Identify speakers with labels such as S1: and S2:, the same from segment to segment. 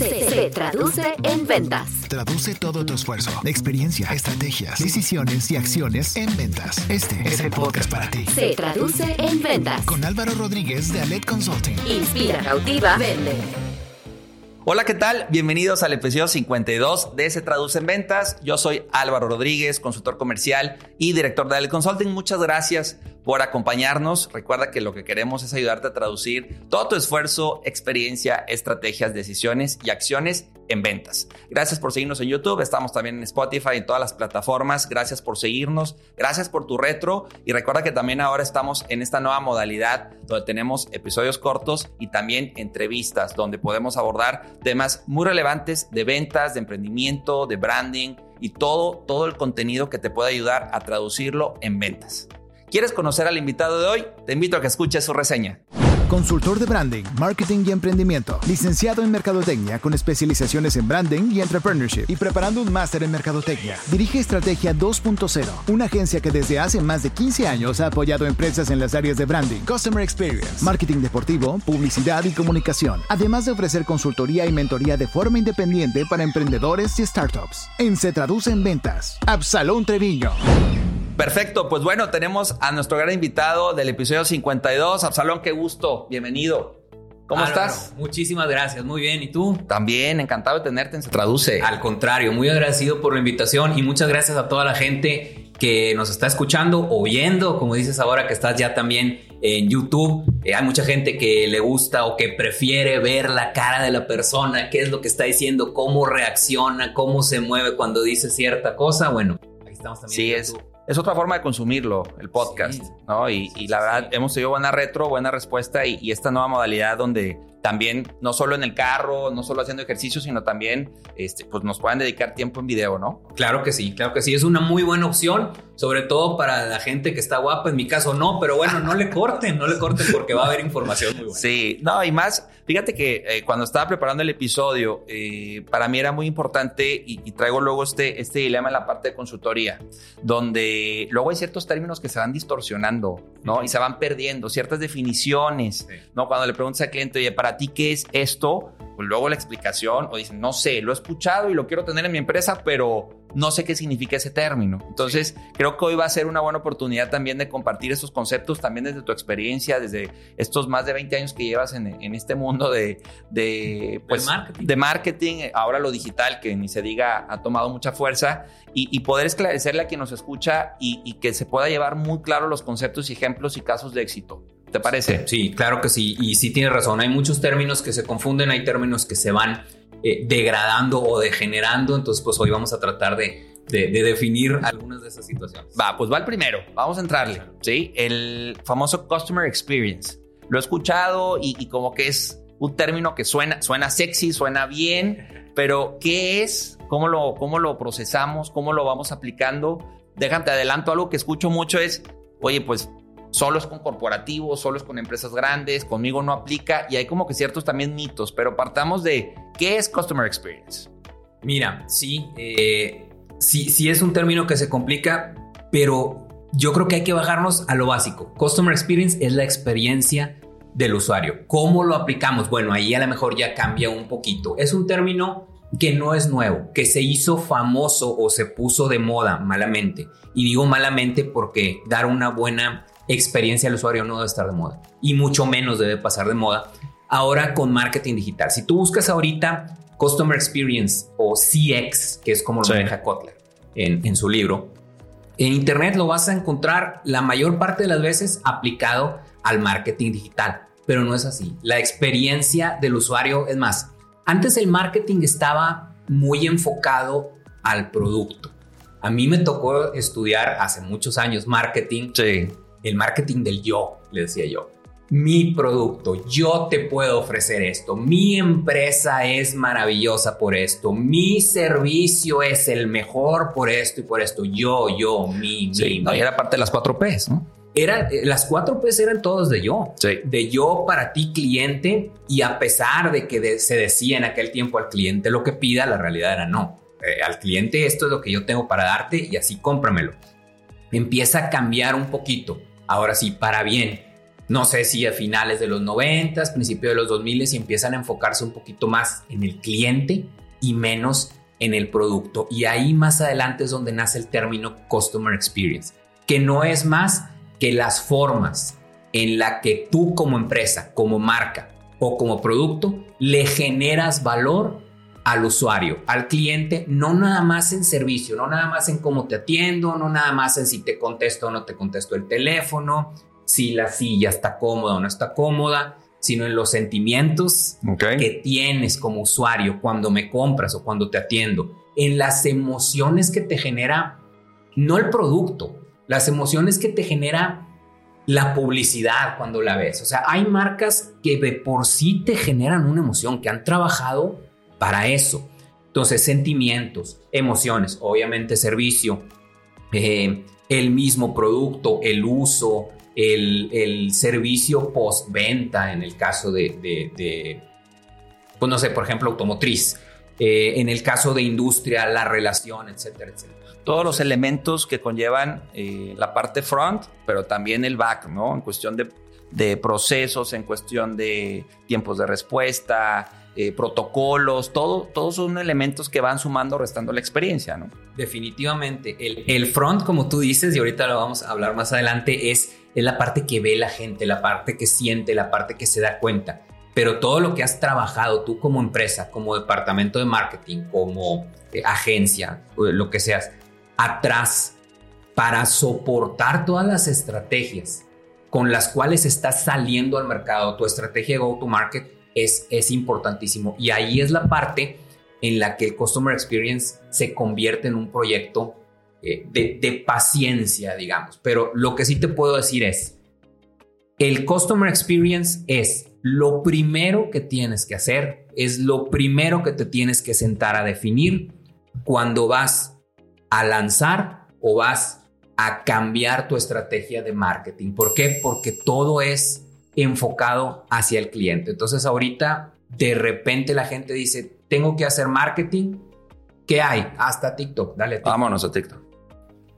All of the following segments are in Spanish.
S1: Se, traduce en ventas.
S2: Traduce todo tu esfuerzo, experiencia, estrategias, decisiones y acciones en ventas. Este es el podcast para ti.
S1: Se traduce en ventas.
S2: Con Álvaro Rodríguez de Alet Consulting.
S1: Inspira, cautiva, vende.
S3: Hola, ¿qué tal? Bienvenidos al episodio 52 de Se Traduce en Ventas. Yo soy Álvaro Rodríguez, consultor comercial y director de Alet Consulting. Muchas gracias por acompañarnos. Recuerda que lo que queremos es ayudarte a traducir todo tu esfuerzo, experiencia, estrategias, decisiones y acciones en ventas. Gracias por seguirnos en YouTube, estamos también en Spotify, en todas las plataformas. Gracias por seguirnos, gracias por tu retro y recuerda que también ahora estamos en esta nueva modalidad donde tenemos episodios cortos y también entrevistas donde podemos abordar temas muy relevantes de ventas, de emprendimiento, de branding y todo, todo el contenido que te puede ayudar a traducirlo en ventas. ¿Quieres conocer al invitado de hoy? Te invito a que escuches su reseña.
S2: Consultor de branding, marketing y emprendimiento. Licenciado en Mercadotecnia con especializaciones en branding y entrepreneurship y preparando un máster en Mercadotecnia. Dirige Estrategia 2.0, una agencia que desde hace más de 15 años ha apoyado empresas en las áreas de branding, customer experience, marketing deportivo, publicidad y comunicación, además de ofrecer consultoría y mentoría de forma independiente para emprendedores y startups. En Se Traduce en Ventas, Absalón Treviño.
S3: Perfecto, pues bueno, tenemos a nuestro gran invitado del episodio 52, Absalón, qué gusto, bienvenido. ¿Cómo estás?
S4: muchísimas gracias, muy bien. ¿Y tú?
S3: También, encantado de tenerte en Se Traduce.
S4: Al contrario, muy agradecido por la invitación y muchas gracias a toda la gente que nos está escuchando o viendo, como dices ahora que estás ya también en YouTube. Eh, hay mucha gente que le gusta o que prefiere ver la cara de la persona, qué es lo que está diciendo, cómo reacciona, cómo se mueve cuando dice cierta cosa. Bueno, ahí estamos también.
S3: Sí, es es otra forma de consumirlo, el podcast, ¿no? Y, la verdad, hemos tenido buena retro, buena respuesta y, y, esta nueva modalidad donde también, no solo en el carro, no solo haciendo ejercicio, sino también, este, pues nos puedan dedicar tiempo en video, ¿no?
S4: Claro que sí, claro que sí. Es una muy buena opción, sobre todo para la gente que está guapa. En mi caso, no, pero bueno, no le corten, no le corten porque va a haber información muy buena.
S3: Sí, no, y más, fíjate que eh, cuando estaba preparando el episodio, eh, para mí era muy importante y, y, traigo luego este, este dilema en la parte de consultoría, donde luego hay ciertos términos que se van distorsionando, ¿no? Y se van perdiendo, ciertas definiciones, ¿no? Cuando le preguntas al cliente, oye, para ti qué es esto, luego la explicación, o dicen, no sé, lo he escuchado y lo quiero tener en mi empresa, pero no sé qué significa ese término. Entonces, creo que hoy va a ser una buena oportunidad también de compartir estos conceptos, también desde tu experiencia, desde estos más de 20 años que llevas en, este mundo de, de, pues,
S4: marketing.
S3: de marketing, ahora lo digital, que ni se diga, ha tomado mucha fuerza, y, poder esclarecerle a quien nos escucha y, y que se pueda llevar muy claro los conceptos y ejemplos y casos de éxito. ¿Te parece?
S4: Sí, claro que sí. Y sí tienes razón. Hay muchos términos que se confunden, hay términos que se van eh, degradando o degenerando. Entonces, pues hoy vamos a tratar de, definir algunas de esas situaciones.
S3: Va, pues va el primero. Vamos a entrarle. Sí, el famoso Customer Experience. Lo he escuchado y, como que es un término que suena, suena sexy, suena bien, pero ¿qué es? ¿Cómo lo, cómo lo procesamos? ¿Cómo lo vamos aplicando? Déjate adelanto, algo que escucho mucho es, oye, pues solo es con corporativos, solo es con empresas grandes, conmigo no aplica y hay como que ciertos también mitos, pero partamos de qué es Customer Experience.
S4: Mira, sí, eh, sí, sí es un término que se complica, pero yo creo que hay que bajarnos a lo básico. Customer Experience es la experiencia del usuario. ¿Cómo lo aplicamos? Bueno, ahí a lo mejor ya cambia un poquito. Es un término que no es nuevo, que se hizo famoso o se puso de moda malamente. Y digo malamente porque dar una buena experiencia del usuario no debe estar de moda y mucho menos debe pasar de moda ahora con marketing digital. Si tú buscas ahorita Customer Experience o CX, que es como lo maneja Kotler en, en su libro, en Internet lo vas a encontrar la mayor parte de las veces aplicado al marketing digital, pero no es así. La experiencia del usuario es más. Antes el marketing estaba muy enfocado al producto. A mí me tocó estudiar hace muchos años marketing.
S3: Sí
S4: el marketing del yo, le decía yo. Mi producto, yo te puedo ofrecer esto, mi empresa es maravillosa por esto, mi servicio es el mejor por esto y por esto, yo, yo, mi,
S3: mi. No, era parte de las cuatro P's, ¿no?
S4: Era, eh, las cuatro P's eran todos de yo,
S3: sí.
S4: de yo para ti cliente y a pesar de que se decía en aquel tiempo al cliente lo que pida, la realidad era no. Eh, al cliente esto es lo que yo tengo para darte y así cómpramelo. Empieza a cambiar un poquito ahora sí, para bien. no sé si a finales de los 90, principios de los 2000 y empiezan a enfocarse un poquito más en el cliente y menos en el producto. Y ahí más adelante es donde nace el término Customer Experience, que no es más que las formas en la que tú como empresa, como marca o como producto le generas valor al usuario, al cliente, no nada más en servicio, no nada más en cómo te atiendo, no nada más en si te contesto o no te contesto el teléfono, si la silla está cómoda o no está cómoda, sino en los sentimientos que tienes como usuario cuando me compras o cuando te atiendo, en las emociones que te genera, no el producto, las emociones que te genera la publicidad cuando la ves. O sea, hay marcas que de por sí te generan una emoción, que han trabajado para eso. Entonces, sentimientos, emociones, obviamente servicio, eh, el mismo producto, el uso, el, servicio postventa en el caso de, pues no sé, por ejemplo, automotriz, eh, en el caso de industria, la relación, etcétera, etcétera.
S3: Todos los elementos que conllevan eh, la parte front, pero también el back, ¿no? En cuestión de, de procesos, en cuestión de tiempos de respuesta, eh, protocolos, todo, todos son elementos que van sumando, restando la experiencia, ¿no?
S4: Definitivamente. El, front, como tú dices, y ahorita lo vamos a hablar más adelante, es, es la parte que ve la gente, la parte que siente, la parte que se da cuenta. Pero todo lo que has trabajado tú como empresa, como departamento de marketing, como eh, agencia, lo que seas, atrás para soportar todas las estrategias con las cuales estás saliendo al mercado, tu estrategia de go-to-market, es, importantísimo. Y ahí es la parte en la que el Customer Experience se convierte en un proyecto eh, de, de, paciencia, digamos. Pero lo que sí te puedo decir es, el Customer Experience es lo primero que tienes que hacer, es lo primero que te tienes que sentar a definir cuando vas a lanzar o vas a cambiar tu estrategia de marketing. ¿Por qué? Porque todo es enfocado hacia el cliente. Entonces ahorita de repente la gente dice, tengo que hacer marketing. ¿Qué hay? Hasta TikTok. Dale.
S3: Vámonos a TikTok.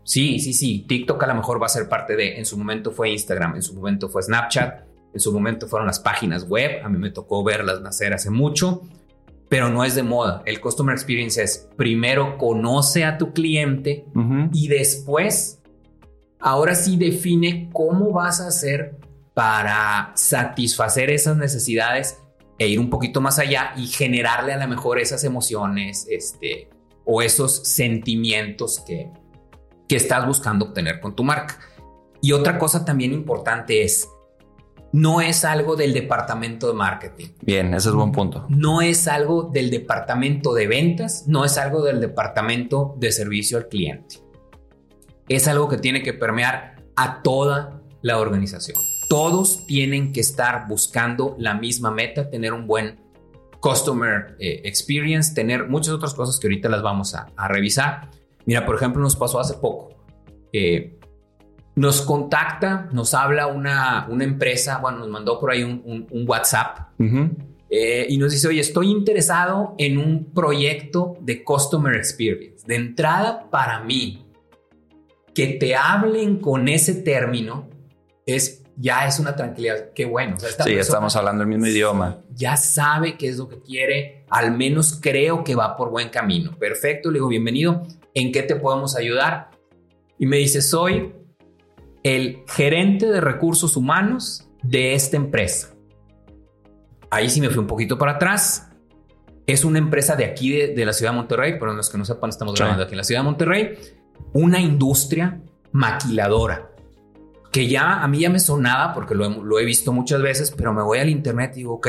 S4: Sí, sí, sí. TikTok a lo mejor va a ser parte de, en su momento fue Instagram, en su momento fue Snapchat, en su momento fueron las páginas web. A mí me tocó verlas nacer hace mucho, pero no es de moda. El Customer Experience es primero conoce a tu cliente y después, ahora sí define cómo vas a hacer para satisfacer esas necesidades e ir un poquito más allá y generarle a lo mejor esas emociones este, o esos sentimientos que, que estás buscando obtener con tu marca. Y otra cosa también importante es, no es algo del departamento de marketing.
S3: Bien, ese es buen punto.
S4: No es algo del departamento de ventas, no es algo del departamento de servicio al cliente. Es algo que tiene que permear a toda la organización todos tienen que estar buscando la misma meta, tener un buen customer eh, experience, tener muchas otras cosas que ahorita las vamos a, revisar. Mira, por ejemplo, nos pasó hace poco. Eh, nos contacta, nos habla una, una empresa, bueno, nos mandó por ahí un, WhatsApp eh, y nos dice, oye, estoy interesado en un proyecto de Customer Experience. De entrada, para mí, que te hablen con ese término es ya es una tranquilidad. Qué bueno.
S3: sí, estamos hablando el mismo idioma.
S4: Ya sabe qué es lo que quiere. Al menos creo que va por buen camino. Perfecto. Le digo, bienvenido. ¿En qué te podemos ayudar? Y me dice, soy el gerente de recursos humanos de esta empresa. Ahí sí me fui un poquito para atrás. Es una empresa de aquí, de, la ciudad de Monterrey, pero los que no sepan, estamos grabando aquí en la ciudad de Monterrey. Una industria maquiladora que ya a mí ya me sonaba porque lo he, visto muchas veces, pero me voy al internet y digo, ok,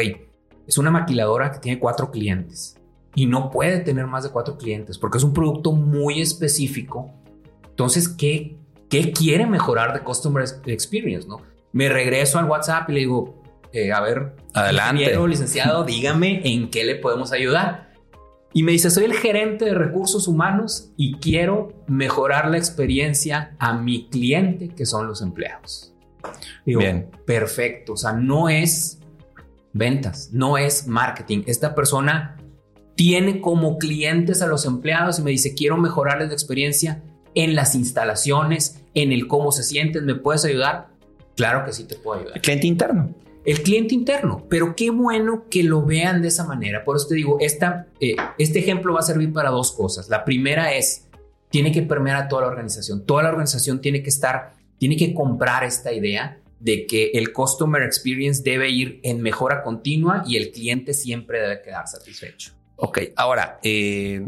S4: es una maquiladora que tiene cuatro clientes y no puede tener más de cuatro clientes porque es un producto muy específico. Entonces, ¿qué, qué quiere mejorar de Customer Experience? ¿no? Me regreso al WhatsApp y le digo, eh, a ver,
S3: adelante,
S4: licenciado, dígame en qué le podemos ayudar. Y me dice, soy el gerente de recursos humanos y quiero mejorar la experiencia a mi cliente, que son los empleados. Digo, Bien. perfecto. O sea, no es ventas, no es marketing. Esta persona tiene como clientes a los empleados y me dice, quiero mejorarles la experiencia en las instalaciones, en el cómo se sienten, ¿me puedes ayudar? Claro que sí te puedo ayudar.
S3: El cliente interno.
S4: El cliente interno, pero qué bueno que lo vean de esa manera. Por eso te digo, esta, eh, este ejemplo va a servir para dos cosas. La primera es, tiene que permear a toda la organización. Toda la organización tiene que estar, tiene que comprar esta idea de que el customer experience debe ir en mejora continua y el cliente siempre debe quedar satisfecho.
S3: Ok, ahora, eh,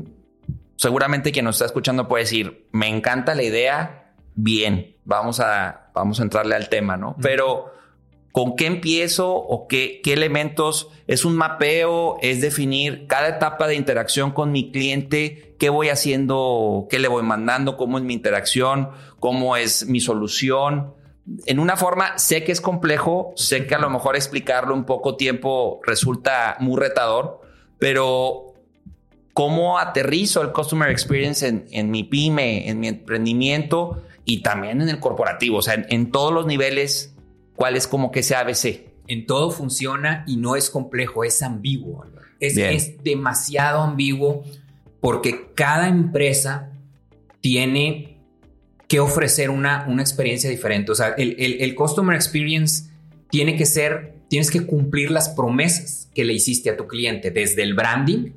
S3: seguramente quien nos está escuchando puede decir, me encanta la idea, bien, vamos a, vamos a entrarle al tema, ¿no? Pero ¿Con qué empiezo o qué, qué elementos? ¿Es un mapeo? ¿Es definir cada etapa de interacción con mi cliente? ¿Qué voy haciendo? ¿Qué le voy mandando? ¿Cómo es mi interacción? ¿Cómo es mi solución? En una forma, sé que es complejo, sé que a lo mejor explicarlo en poco tiempo resulta muy retador, pero ¿cómo aterrizo el Customer Experience en, en mi pyme, en mi emprendimiento y también en el corporativo? O sea, en, en todos los niveles ¿Cuál es como que ese ABC?
S4: En todo funciona y no es complejo, es ambiguo. Es, es demasiado ambiguo porque cada empresa tiene que ofrecer una, una experiencia diferente. O sea, el, el, Customer Experience tiene que ser, tienes que cumplir las promesas que le hiciste a tu cliente, desde el branding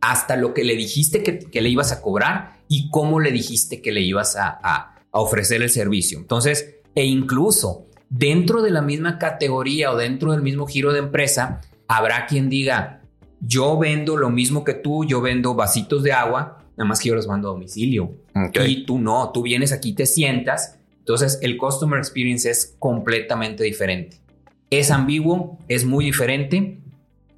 S4: hasta lo que le dijiste que, que le ibas a cobrar y cómo le dijiste que le ibas a, a, a ofrecer el servicio. Entonces, e incluso dentro de la misma categoría o dentro del mismo giro de empresa, habrá quien diga, yo vendo lo mismo que tú, yo vendo vasitos de agua, nada más que yo los mando a domicilio. Y tú no, tú vienes aquí, te sientas. Entonces el customer experience es completamente diferente. Es ambiguo, es muy diferente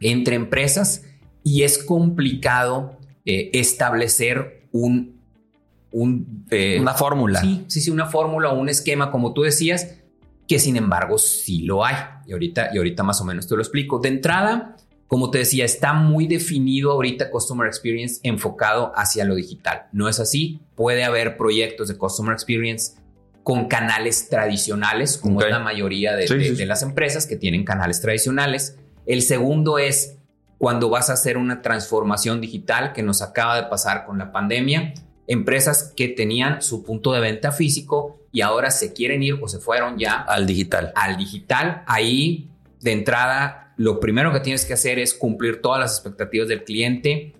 S4: entre empresas y es complicado eh, establecer un, un
S3: eh, una fórmula.
S4: Sí, sí, sí, una fórmula o un esquema, como tú decías, que sin embargo sí lo hay. Y ahorita, y ahorita más o menos te lo explico. De entrada, como te decía, está muy definido ahorita Customer Experience enfocado hacia lo digital. No es así. Puede haber proyectos de Customer Experience con canales tradicionales, como es la mayoría de, de las empresas que tienen canales tradicionales. El segundo es cuando vas a hacer una transformación digital que nos acaba de pasar con la pandemia empresas que tenían su punto de venta físico y ahora se quieren ir o se fueron ya
S3: al digital.
S4: Al digital, ahí de entrada, lo primero que tienes que hacer es cumplir todas las expectativas del cliente,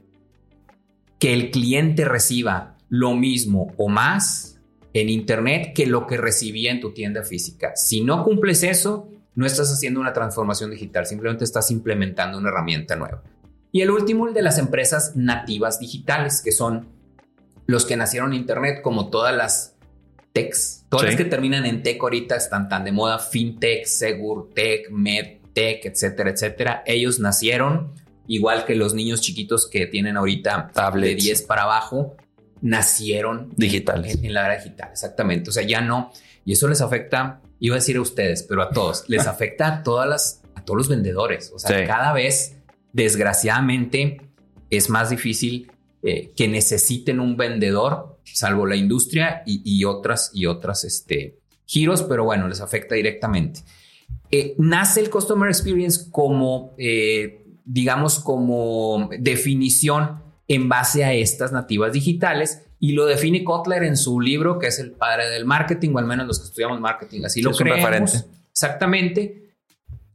S4: que el cliente reciba lo mismo o más en Internet que lo que recibía en tu tienda física. Si no cumples eso, no estás haciendo una transformación digital, simplemente estás implementando una herramienta nueva. Y el último, el de las empresas nativas digitales, que son los que nacieron en Internet, como todas las techs, todas las que terminan en tech ahorita están tan de moda, fintech, segurtech, medtech, etcétera, etcétera. Ellos nacieron igual que los niños chiquitos que tienen ahorita de 10 para abajo, nacieron
S3: digitales.
S4: en, la era digital, exactamente. O sea, ya no, y eso les afecta, iba a decir a ustedes, pero a todos, les afecta a todas las, a todos los vendedores. O sea, cada vez, desgraciadamente, es más difícil eh, que necesiten un vendedor, salvo la industria y, otras y otras este, giros, pero bueno, les afecta directamente. Eh, nace el Customer Experience como, eh, digamos, como definición en base a estas nativas digitales y lo define Kotler en su libro, que es el padre del marketing, o al menos los que estudiamos marketing, así lo creemos. Exactamente,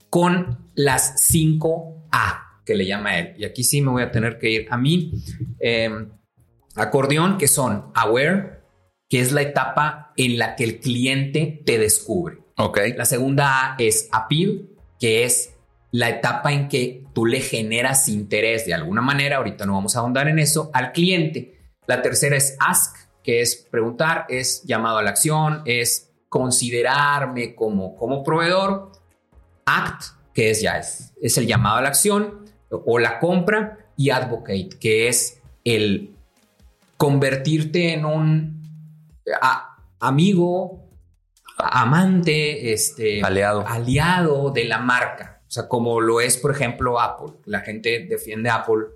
S4: con las 5 A que le llama él. Y aquí sí me voy a tener que ir a mí. Em, acordeón, que son aware, que es la etapa en la que el cliente te descubre.
S3: Ok.
S4: La segunda A es appeal, que es la etapa en que tú le generas interés de alguna manera, ahorita no vamos a ahondar en eso, al cliente. La tercera es ask, que es preguntar, es llamado a la acción, es considerarme como, como proveedor. Act, que es ya es, es el llamado a la acción o la compra y advocate, que es el convertirte en un amigo, amante, este,
S3: aliado.
S4: aliado de la marca. O sea, como lo es, por ejemplo, Apple. La gente defiende a Apple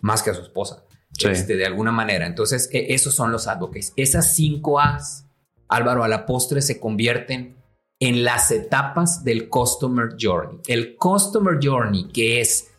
S4: más que a su esposa, este, de alguna manera. Entonces, e, esos son los advocates. Esas cinco A's, Álvaro, a la postre se convierten en las etapas del Customer Journey. El Customer Journey, que es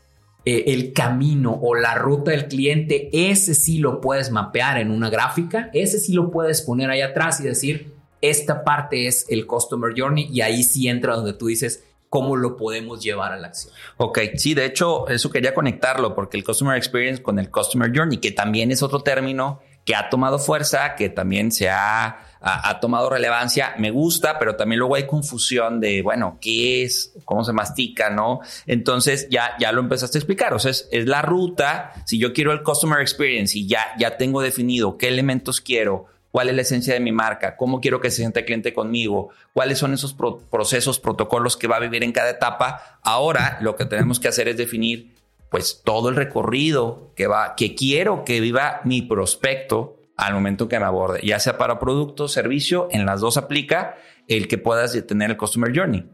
S4: eh, el camino o la ruta del cliente, ese sí lo puedes mapear en una gráfica, ese sí lo puedes poner ahí atrás y decir, esta parte es el Customer Journey y ahí sí entra donde tú dices, cómo lo podemos llevar a la acción.
S3: Ok, sí, de hecho, eso quería conectarlo porque el Customer Experience con el Customer Journey, que también es otro término que ha tomado fuerza, que también se ha, ha, tomado relevancia, me gusta, pero también luego hay confusión de, bueno, ¿qué es? ¿Cómo se mastica? ¿No? Entonces ya, ya lo empezaste a explicar, o sea, es, la ruta, si yo quiero el Customer Experience y ya, ya tengo definido qué elementos quiero, cuál es la esencia de mi marca, cómo quiero que se sienta el cliente conmigo, cuáles son esos procesos, protocolos que va a vivir en cada etapa. Ahora lo que tenemos que hacer es definir pues todo el recorrido que va, que quiero que viva mi prospecto al momento que me aborde, ya sea para producto, servicio, en las dos aplica el que puedas tener el Customer Journey.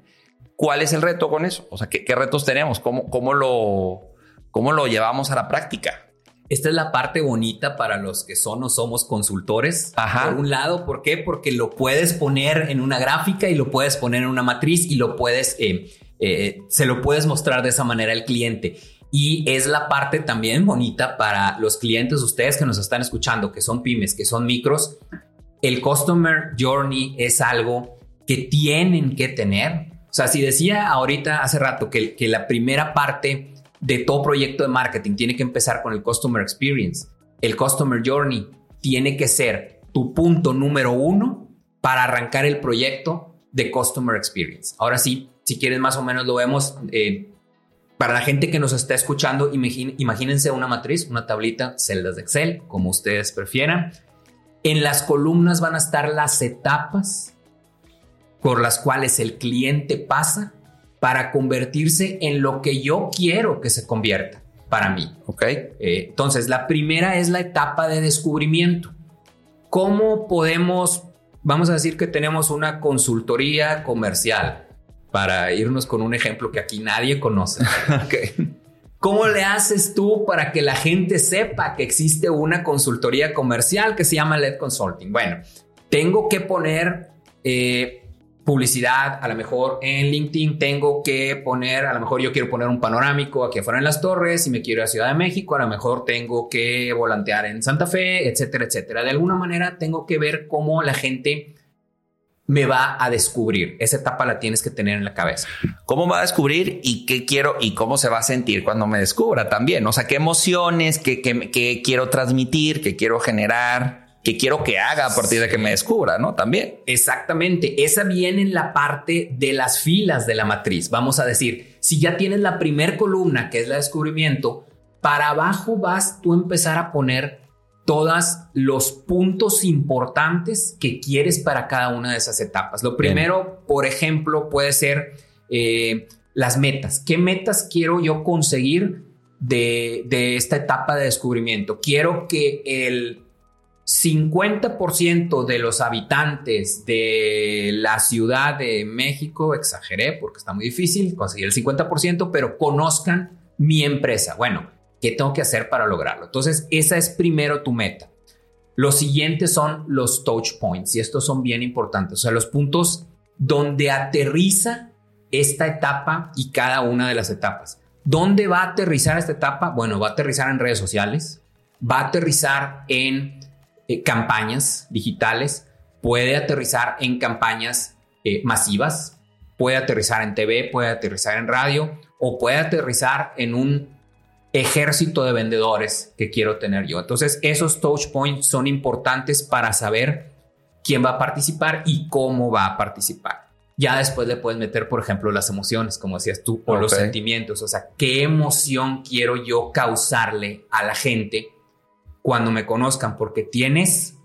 S3: ¿Cuál es el reto con eso? O sea, ¿qué, retos tenemos? ¿Cómo, cómo, lo, ¿Cómo lo llevamos a la práctica?
S4: Esta es la parte bonita para los que son o somos consultores. Por un lado, ¿por qué? Porque lo puedes poner en una gráfica y lo puedes poner en una matriz y lo puedes, eh, eh, se lo puedes mostrar de esa manera al cliente. Y es la parte también bonita para los clientes, ustedes que nos están escuchando, que son pymes, que son micros. El Customer Journey es algo que tienen que tener. O sea, si decía ahorita hace rato que, que la primera parte de todo proyecto de marketing tiene que empezar con el Customer Experience. El Customer Journey tiene que ser tu punto número uno para arrancar el proyecto de Customer Experience. Ahora sí, si quieren más o menos lo vemos. Eh, para la gente que nos está escuchando, imagínense una matriz, una tablita, celdas de Excel, como ustedes prefieran. En las columnas van a estar las etapas por las cuales el cliente pasa para convertirse en lo que yo quiero que se convierta para mí.
S3: Ok.
S4: Eh, entonces, la primera es la etapa de descubrimiento. ¿Cómo podemos, vamos a decir que tenemos una consultoría comercial, para irnos con un ejemplo que aquí nadie conoce?
S3: okay.
S4: ¿Cómo le haces tú para que la gente sepa que existe una consultoría comercial que se llama LED Consulting? Bueno, tengo que poner eh, publicidad, a lo mejor en LinkedIn tengo que poner, a lo mejor yo quiero poner un panorámico aquí afuera en las torres y me quiero ir a Ciudad de México, a lo mejor tengo que volantear en Santa Fe, etcétera, etcétera. De alguna manera tengo que ver cómo la gente me va a descubrir. Esa etapa la tienes que tener en la cabeza.
S3: ¿Cómo va a descubrir y qué quiero y cómo se va a sentir cuando me descubra también? O sea, qué emociones, qué, qué quiero transmitir, qué quiero generar que quiero que haga a partir de que me descubra, ¿no? También.
S4: Exactamente. Esa viene en la parte de las filas de la matriz. Vamos a decir, si ya tienes la primer columna, que es la descubrimiento, para abajo vas tú a empezar a poner todos los puntos importantes que quieres para cada una de esas etapas. Lo primero, por ejemplo, puede ser eh, las metas. ¿Qué metas quiero yo conseguir de, de esta etapa de descubrimiento? Quiero que el 50% de los habitantes de la Ciudad de México, exageré porque está muy difícil conseguir el 50%, pero conozcan mi empresa. Bueno, ¿qué tengo que hacer para lograrlo? Entonces, esa es primero tu meta. Los siguientes son los touch points y estos son bien importantes, o sea, los puntos donde aterriza esta etapa y cada una de las etapas. ¿Dónde va a aterrizar esta etapa? Bueno, va a aterrizar en redes sociales, va a aterrizar en eh, campañas digitales, puede aterrizar en campañas eh, masivas, puede aterrizar en TV, puede aterrizar en radio o puede aterrizar en un ejército de vendedores que quiero tener yo. Entonces, esos touch points son importantes para saber quién va a participar y cómo va a participar. Ya después le puedes meter, por ejemplo, las emociones, como decías tú, o los sentimientos. O sea, ¿qué emoción quiero yo causarle a la gente cuando me conozcan, porque tienes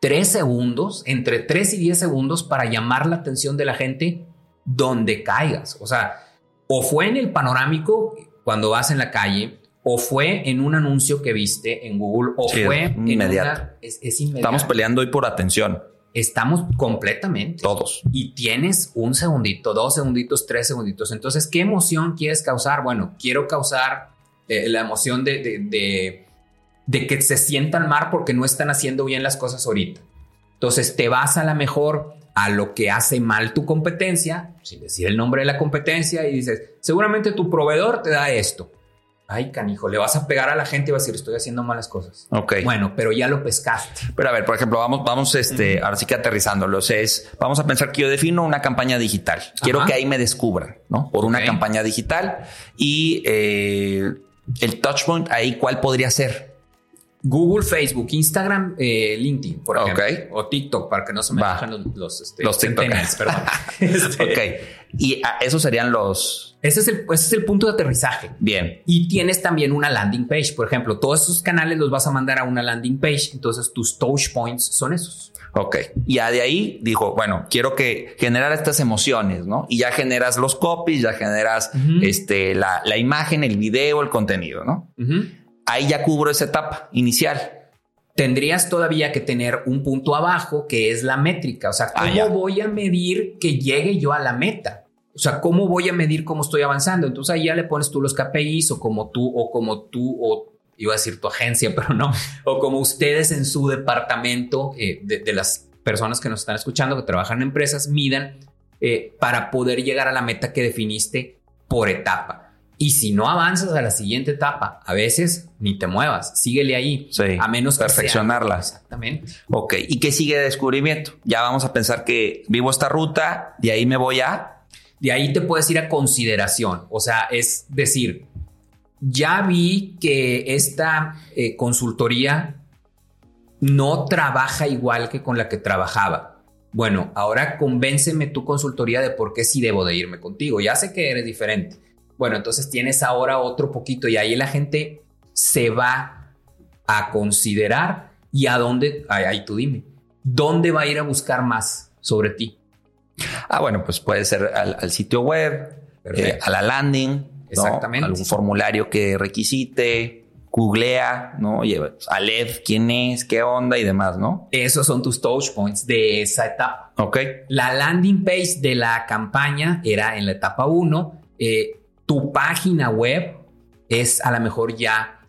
S4: tres segundos, entre tres y diez segundos para llamar la atención de la gente donde caigas. O sea, o fue en el panorámico cuando vas en la calle, o fue en un anuncio que viste en Google, o fue
S3: en inmediato. es, inmediato. Estamos peleando hoy por atención.
S4: Estamos completamente.
S3: Todos.
S4: Y tienes un segundito, dos segunditos, tres segunditos. Entonces, ¿qué emoción quieres causar? Bueno, quiero causar eh, la emoción de de que se sientan mal porque no están haciendo bien las cosas ahorita. Entonces te vas a la mejor a lo que hace mal tu competencia, sin decir el nombre de la competencia, y dices, seguramente tu proveedor te da esto. ay, canijo, le vas a pegar a la gente y vas a decir, estoy haciendo malas cosas.
S3: Ok.
S4: Bueno, pero ya lo pescaste.
S3: Pero a ver, por ejemplo, vamos, vamos, este, ahora sí que aterrizándolos es, vamos a pensar que yo defino una campaña digital. Quiero
S4: Ajá.
S3: que ahí me descubran, ¿no? Por una campaña digital y eh, el touchpoint ahí, ¿cuál podría ser?
S4: Google, Facebook, Instagram, eh, LinkedIn, por ejemplo. O TikTok, para que no se me bajen los, los, este,
S3: Los
S4: perdón. Este,
S3: Ok. Y ah, esos serían los,
S4: ese, es el, ese es el punto de aterrizaje.
S3: bien.
S4: Y tienes también una landing page. Por ejemplo, todos esos canales los vas a mandar a una landing page. Entonces tus touch points son esos.
S3: Ok. Y ya de ahí dijo, bueno, quiero que generar estas emociones, ¿no? Y ya generas los copies, ya generas este, la, la imagen, el video, el contenido, ¿no?
S4: Ujú.
S3: Ahí ya cubro esa etapa inicial.
S4: Tendrías todavía que tener un punto abajo que es la métrica. O sea,
S3: Ah,
S4: ¿cómo voy a medir que llegue yo a la meta? O sea, ¿cómo voy a medir cómo estoy avanzando? Entonces ahí ya le pones tú los KPIs o como tú o como tú o iba a decir tu agencia, pero no, o como ustedes en su departamento eh, de, de las personas que nos están escuchando, que trabajan en empresas, midan eh, para poder llegar a la meta que definiste por etapa. Y si no avanzas a la siguiente etapa, a veces ni te muevas, síguele ahí.
S3: Sí,
S4: a menos que sea-
S3: perfeccionarla.
S4: Exactamente.
S3: Ok. ¿Y qué sigue de descubrimiento? Ya vamos a pensar que vivo esta ruta, de ahí me voy a...
S4: De ahí te puedes ir a consideración. O sea, es decir, ya vi que esta eh, consultoría no trabaja igual que con la que trabajaba. Bueno, ahora convénceme tu consultoría de por qué sí debo de irme contigo. Ya sé que eres diferente. Bueno, entonces tienes ahora otro poquito y ahí la gente se va a considerar y a dónde, ahí, tú dime, ¿dónde va a ir a buscar más sobre ti?
S3: Ah, bueno, pues puede ser al, al sitio web, eh, a la landing. ¿no?
S4: Exactamente.
S3: Algún formulario que requisite, googlea, ¿no? Oye, a LED, quién es, qué onda y demás, ¿no?
S4: Esos son tus touch points de esa etapa.
S3: Ok.
S4: La landing page de la campaña era en la etapa 1. Tu página web es a lo mejor ya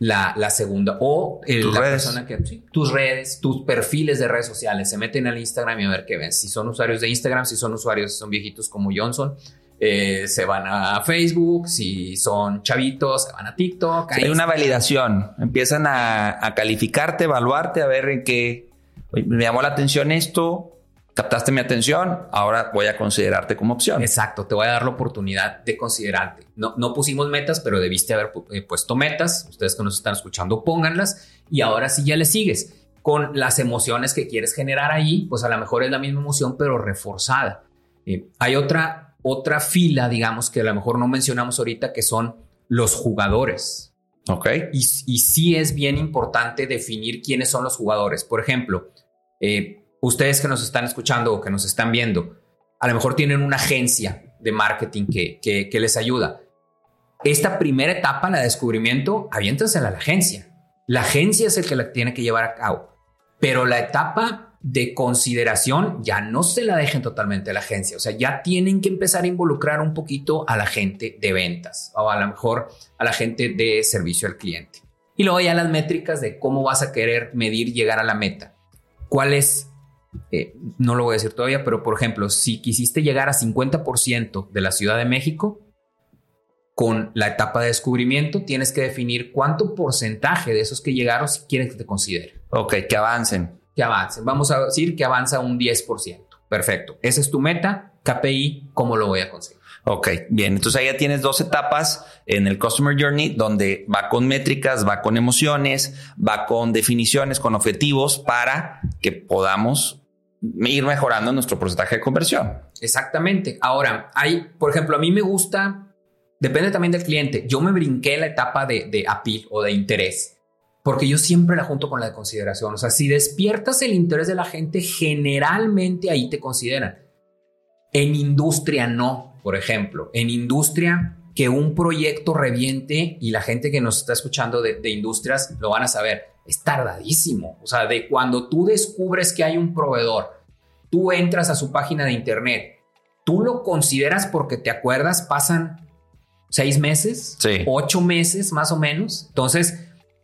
S4: la, la segunda. O
S3: Tus
S4: la
S3: redes.
S4: persona que. sí, tus redes, tus perfiles de redes sociales. Se meten al Instagram y a ver qué ven. Si son usuarios de Instagram, si son usuarios, si son viejitos como Johnson. eh, se van a Facebook, si son chavitos, se van a TikTok. a
S3: Hay una validación. Empiezan a, a calificarte, evaluarte, a ver en qué. Oye, me llamó la atención esto, captaste mi atención, ahora voy a considerarte como opción.
S4: Exacto, te voy a dar la oportunidad de considerarte. No, no pusimos metas, pero debiste haber eh, puesto metas. Ustedes que nos están escuchando, pónganlas y ahora sí ya le sigues con las emociones que quieres generar ahí. Pues a lo mejor es la misma emoción, pero reforzada. Eh, hay otra, otra fila, digamos, que a lo mejor no mencionamos ahorita, que son los jugadores.
S3: Ok.
S4: Y, y sí es bien importante definir quiénes son los jugadores. Por ejemplo, eh, ustedes que nos están escuchando o que nos están viendo, a lo mejor tienen una agencia de marketing que, que, les ayuda. Esta primera etapa, la de descubrimiento, aviéntensela a la agencia. La agencia es el que la tiene que llevar a cabo. Pero la etapa de consideración ya no se la dejen totalmente a la agencia. O sea, ya tienen que empezar a involucrar un poquito a la gente de ventas o a lo mejor a la gente de servicio al cliente. Y luego ya las métricas de cómo vas a querer medir llegar a la meta. ¿Cuál es? Eh, no lo voy a decir todavía, pero por ejemplo, si quisiste llegar a 50% de la Ciudad de México, con la etapa de descubrimiento tienes que definir cuánto porcentaje de esos que llegaron si quieren que te consideren
S3: Ok, que avancen.
S4: que avancen. Vamos a decir que avanza un 10%. Perfecto. Esa es tu meta. KPI, ¿cómo lo voy a conseguir?
S3: Ok, bien. Entonces ahí ya tienes dos etapas en el Customer Journey donde va con métricas, va con emociones, va con definiciones, con objetivos para que podamos ir mejorando nuestro porcentaje de conversión.
S4: Exactamente. Ahora, hay, por ejemplo, a mí me gusta, depende también del cliente. Yo me brinqué la etapa de, de appeal o de interés, porque yo siempre la junto con la de consideración. O sea, si despiertas el interés de la gente, generalmente ahí te consideran. En industria no, por ejemplo. En industria, que un proyecto reviente y la gente que nos está escuchando de, de industrias lo van a saber. Es tardadísimo. O sea, de cuando tú descubres que hay un proveedor, tú entras a su página de internet, tú lo consideras porque te acuerdas, pasan seis meses,
S3: Sí.
S4: ocho meses más o menos. Entonces,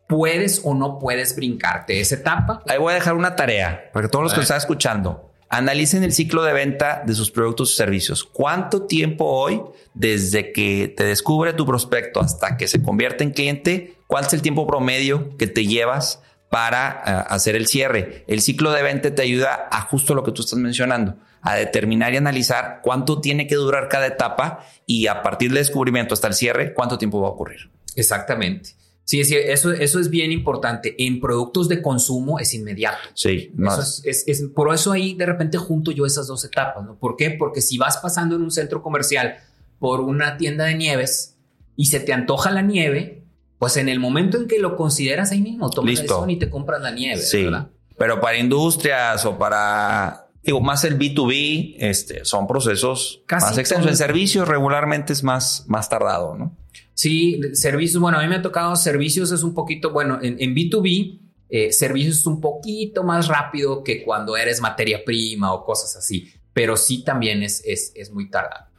S4: puedes o no puedes brincarte esa etapa.
S3: Ahí voy a dejar una tarea para que todos los que están escuchando Analicen el ciclo de venta de sus productos y servicios. ¿Cuánto tiempo hoy, desde que te descubre tu prospecto hasta que se convierte en cliente, cuál es el tiempo promedio que te llevas para uh, hacer el cierre? El ciclo de venta te ayuda a justo lo que tú estás mencionando, a determinar y analizar cuánto tiene que durar cada etapa y a partir del descubrimiento hasta el cierre, cuánto tiempo va a ocurrir.
S4: Exactamente. Sí, sí, eso, eso es bien importante. En productos de consumo es inmediato.
S3: Sí,
S4: eso es, es, es, por eso ahí de repente junto yo esas dos etapas. ¿no? ¿Por qué? Porque si vas pasando en un centro comercial por una tienda de nieves y se te antoja la nieve, pues en el momento en que lo consideras ahí mismo, tomas la decisión y te compras la nieve.
S3: Sí,
S4: ¿verdad?
S3: pero para industrias o para digo, más el B2B, este, son procesos Casi más extensos. En servicios regularmente es más, más tardado, ¿no?
S4: Sí, servicios, bueno, a mí me ha tocado servicios es un poquito, bueno, en, en B2B, eh, servicios es un poquito más rápido que cuando eres materia prima o cosas así, pero sí también es, es, es muy tardado.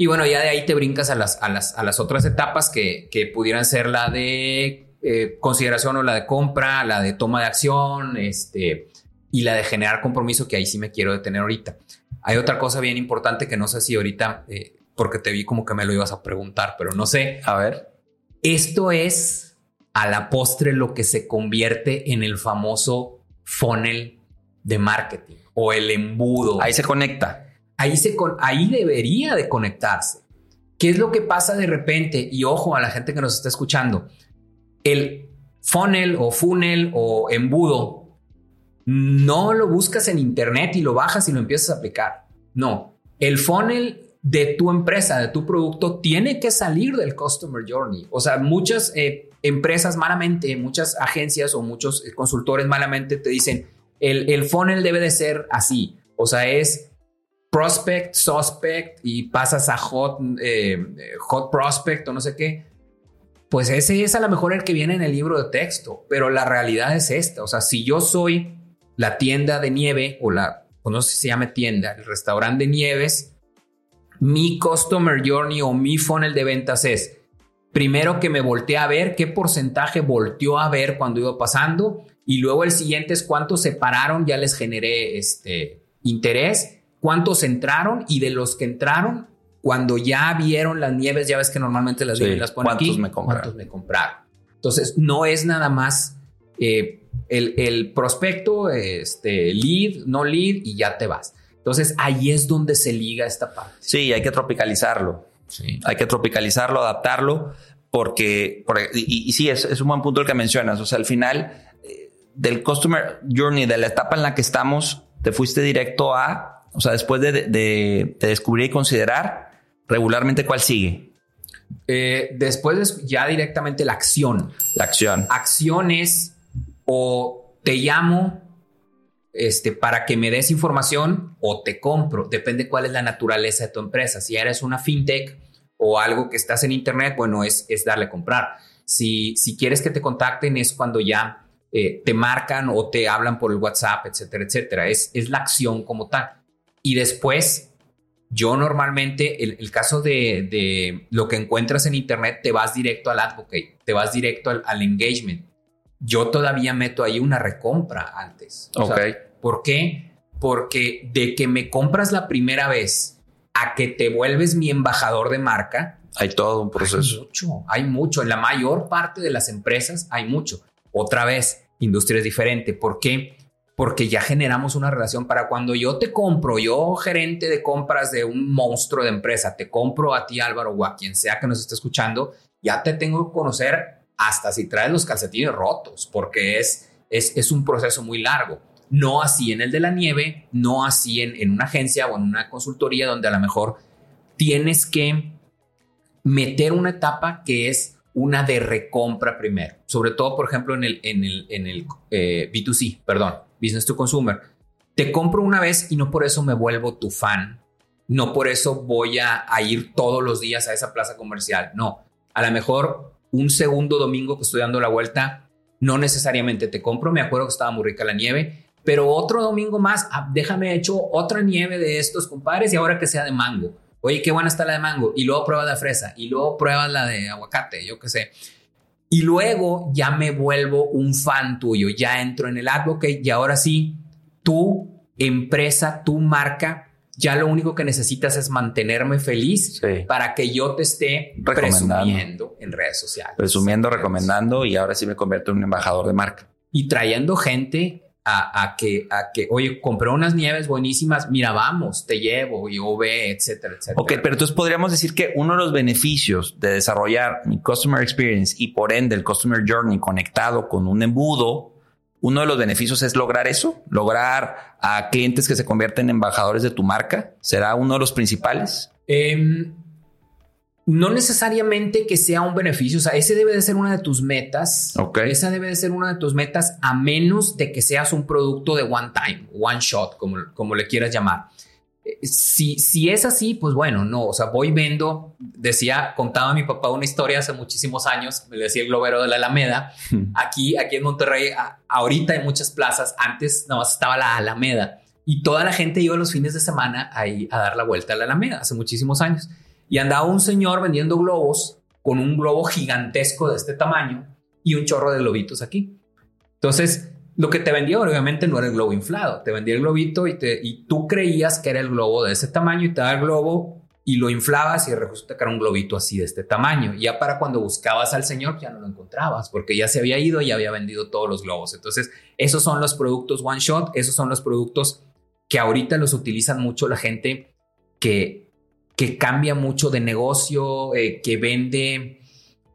S4: Y bueno, ya de ahí te brincas a las, a las, a las otras etapas que, que pudieran ser la de eh, consideración o la de compra, la de toma de acción, este, y la de generar compromiso, que ahí sí me quiero detener ahorita. Hay otra cosa bien importante que no sé si ahorita, eh, porque te vi como que me lo ibas a preguntar, pero no sé.
S3: A ver.
S4: Esto es a la postre lo que se convierte en el famoso funnel de marketing o el embudo.
S3: Ahí se conecta.
S4: Ahí, se ahí debería de conectarse. ¿Qué es lo que pasa de repente? Y ojo a la gente que nos está escuchando. El funnel o funnel o embudo no lo buscas en internet y lo bajas y lo empiezas a aplicar. No, el funnel de tu empresa, de tu producto, tiene que salir del Customer Journey. O sea, muchas eh, empresas malamente, muchas agencias o muchos consultores malamente te dicen, el, el funnel debe de ser así. O sea, es prospect, suspect y pasas a hot, eh, hot prospect o no sé qué. Pues ese es a lo mejor el que viene en el libro de texto, pero la realidad es esta. O sea, si yo soy la tienda de nieve o la, no sé si se llama tienda, el restaurante de nieves, mi customer journey o mi funnel de ventas es primero que me volteé a ver qué porcentaje volteó a ver cuando iba pasando y luego el siguiente es cuántos se pararon, ya les generé este interés, cuántos entraron y de los que entraron, cuando ya vieron las nieves, ya ves que normalmente las, sí, las ponen
S3: ¿cuántos
S4: aquí,
S3: me compraron?
S4: cuántos me compraron. Entonces, no es nada más eh, el, el, prospecto, este lead, no lead y ya te vas. Entonces ahí es donde se liga esta parte.
S3: Sí, hay que tropicalizarlo.
S4: Sí.
S3: Hay que tropicalizarlo, adaptarlo, porque, porque y, y, sí, es, es, un buen punto el que mencionas. O sea, al final eh, del customer journey, de la etapa en la que estamos, te fuiste directo a, o sea, después de, de, de descubrir y considerar, regularmente cuál sigue.
S4: Eh, después ya directamente la acción.
S3: La acción.
S4: Acciones o te llamo este, para que me des información o te compro. Depende cuál es la naturaleza de tu empresa. Si eres una fintech o algo que estás en internet, bueno, es, es darle a comprar. Si, si quieres que te contacten es cuando ya eh, te marcan o te hablan por el WhatsApp, etcétera, etcétera. Es, es la acción como tal. Y después, yo normalmente, el, el caso de, de, lo que encuentras en internet, te vas directo al advocate, te vas directo al, al engagement yo todavía meto ahí una recompra antes.
S3: O okay.
S4: sea, ¿Por qué? Porque de que me compras la primera vez a que te vuelves mi embajador de marca.
S3: Hay todo un proceso.
S4: Hay mucho, hay mucho. En la mayor parte de las empresas hay mucho. Otra vez, industria es diferente. ¿Por qué? Porque ya generamos una relación para cuando yo te compro, yo gerente de compras de un monstruo de empresa, te compro a ti Álvaro o a quien sea que nos esté escuchando, ya te tengo que conocer hasta si traes los calcetines rotos, porque es, es, es un proceso muy largo. No así en el de la nieve, no así en, en una agencia o en una consultoría donde a lo mejor tienes que meter una etapa que es una de recompra primero. Sobre todo, por ejemplo, en el, en el, en el eh, B2C, perdón, Business to Consumer. Te compro una vez y no por eso me vuelvo tu fan. No por eso voy a, ir todos los días a esa plaza comercial. No, a lo mejor un segundo domingo que estoy dando la vuelta, no necesariamente te compro. Me acuerdo que estaba muy rica la nieve, pero otro domingo más, ah, déjame hecho otra nieve de estos compadres y ahora que sea de mango. Oye, qué buena está la de mango. Y luego pruebas la fresa y luego pruebas la de aguacate, yo qué sé. Y luego ya me vuelvo un fan tuyo, ya entro en el advocate y ahora sí, tú empresa, tu marca, ya lo único que necesitas es mantenerme feliz
S3: Sí.
S4: para que yo te esté presumiendo en redes sociales.
S3: Resumiendo, recomendando y ahora sí me convierto en un embajador de marca.
S4: Y trayendo gente a, a que, a que, oye, compré unas nieves buenísimas, mira, vamos, te llevo y o ve, etcétera, etcétera.
S3: Ok, pero entonces podríamos decir que uno de los beneficios de desarrollar mi Customer Experience y por ende el Customer Journey conectado con un embudo, uno de los beneficios es lograr eso, lograr a clientes que se convierten en embajadores de tu marca. ¿Será uno de los principales?
S4: Em, no necesariamente que sea un beneficio, o sea, ese debe de ser una de tus metas.
S3: Ok.
S4: Esa debe de ser una de tus metas, a menos de que seas un producto de one time, one shot, como, como le quieras llamar. Eh, Si, si es así, pues bueno, no, o sea, voy viendo, decía, contaba mi papá una historia hace muchísimos años, me decía el globero de la Alameda, aquí, aquí en Monterrey, a- ahorita hay muchas plazas, antes nada más estaba la Alameda y toda la gente iba los fines de semana ahí a dar la vuelta a la Alameda hace muchísimos años. Y andaba un señor vendiendo globos con un globo gigantesco de este tamaño y un chorro de globitos aquí. Entonces, lo que te vendía obviamente no era el globo inflado, te vendía el globito y, tú creías que era el globo de ese tamaño y te daba el globo y lo inflabas y resulta que era un globito así de este tamaño. Ya para cuando buscabas al señor ya no lo encontrabas porque ya se había ido y había vendido todos los globos. Entonces, esos son los productos one shot, esos son los productos que ahorita los utilizan mucho la gente que, que cambia mucho de negocio, eh, que vende,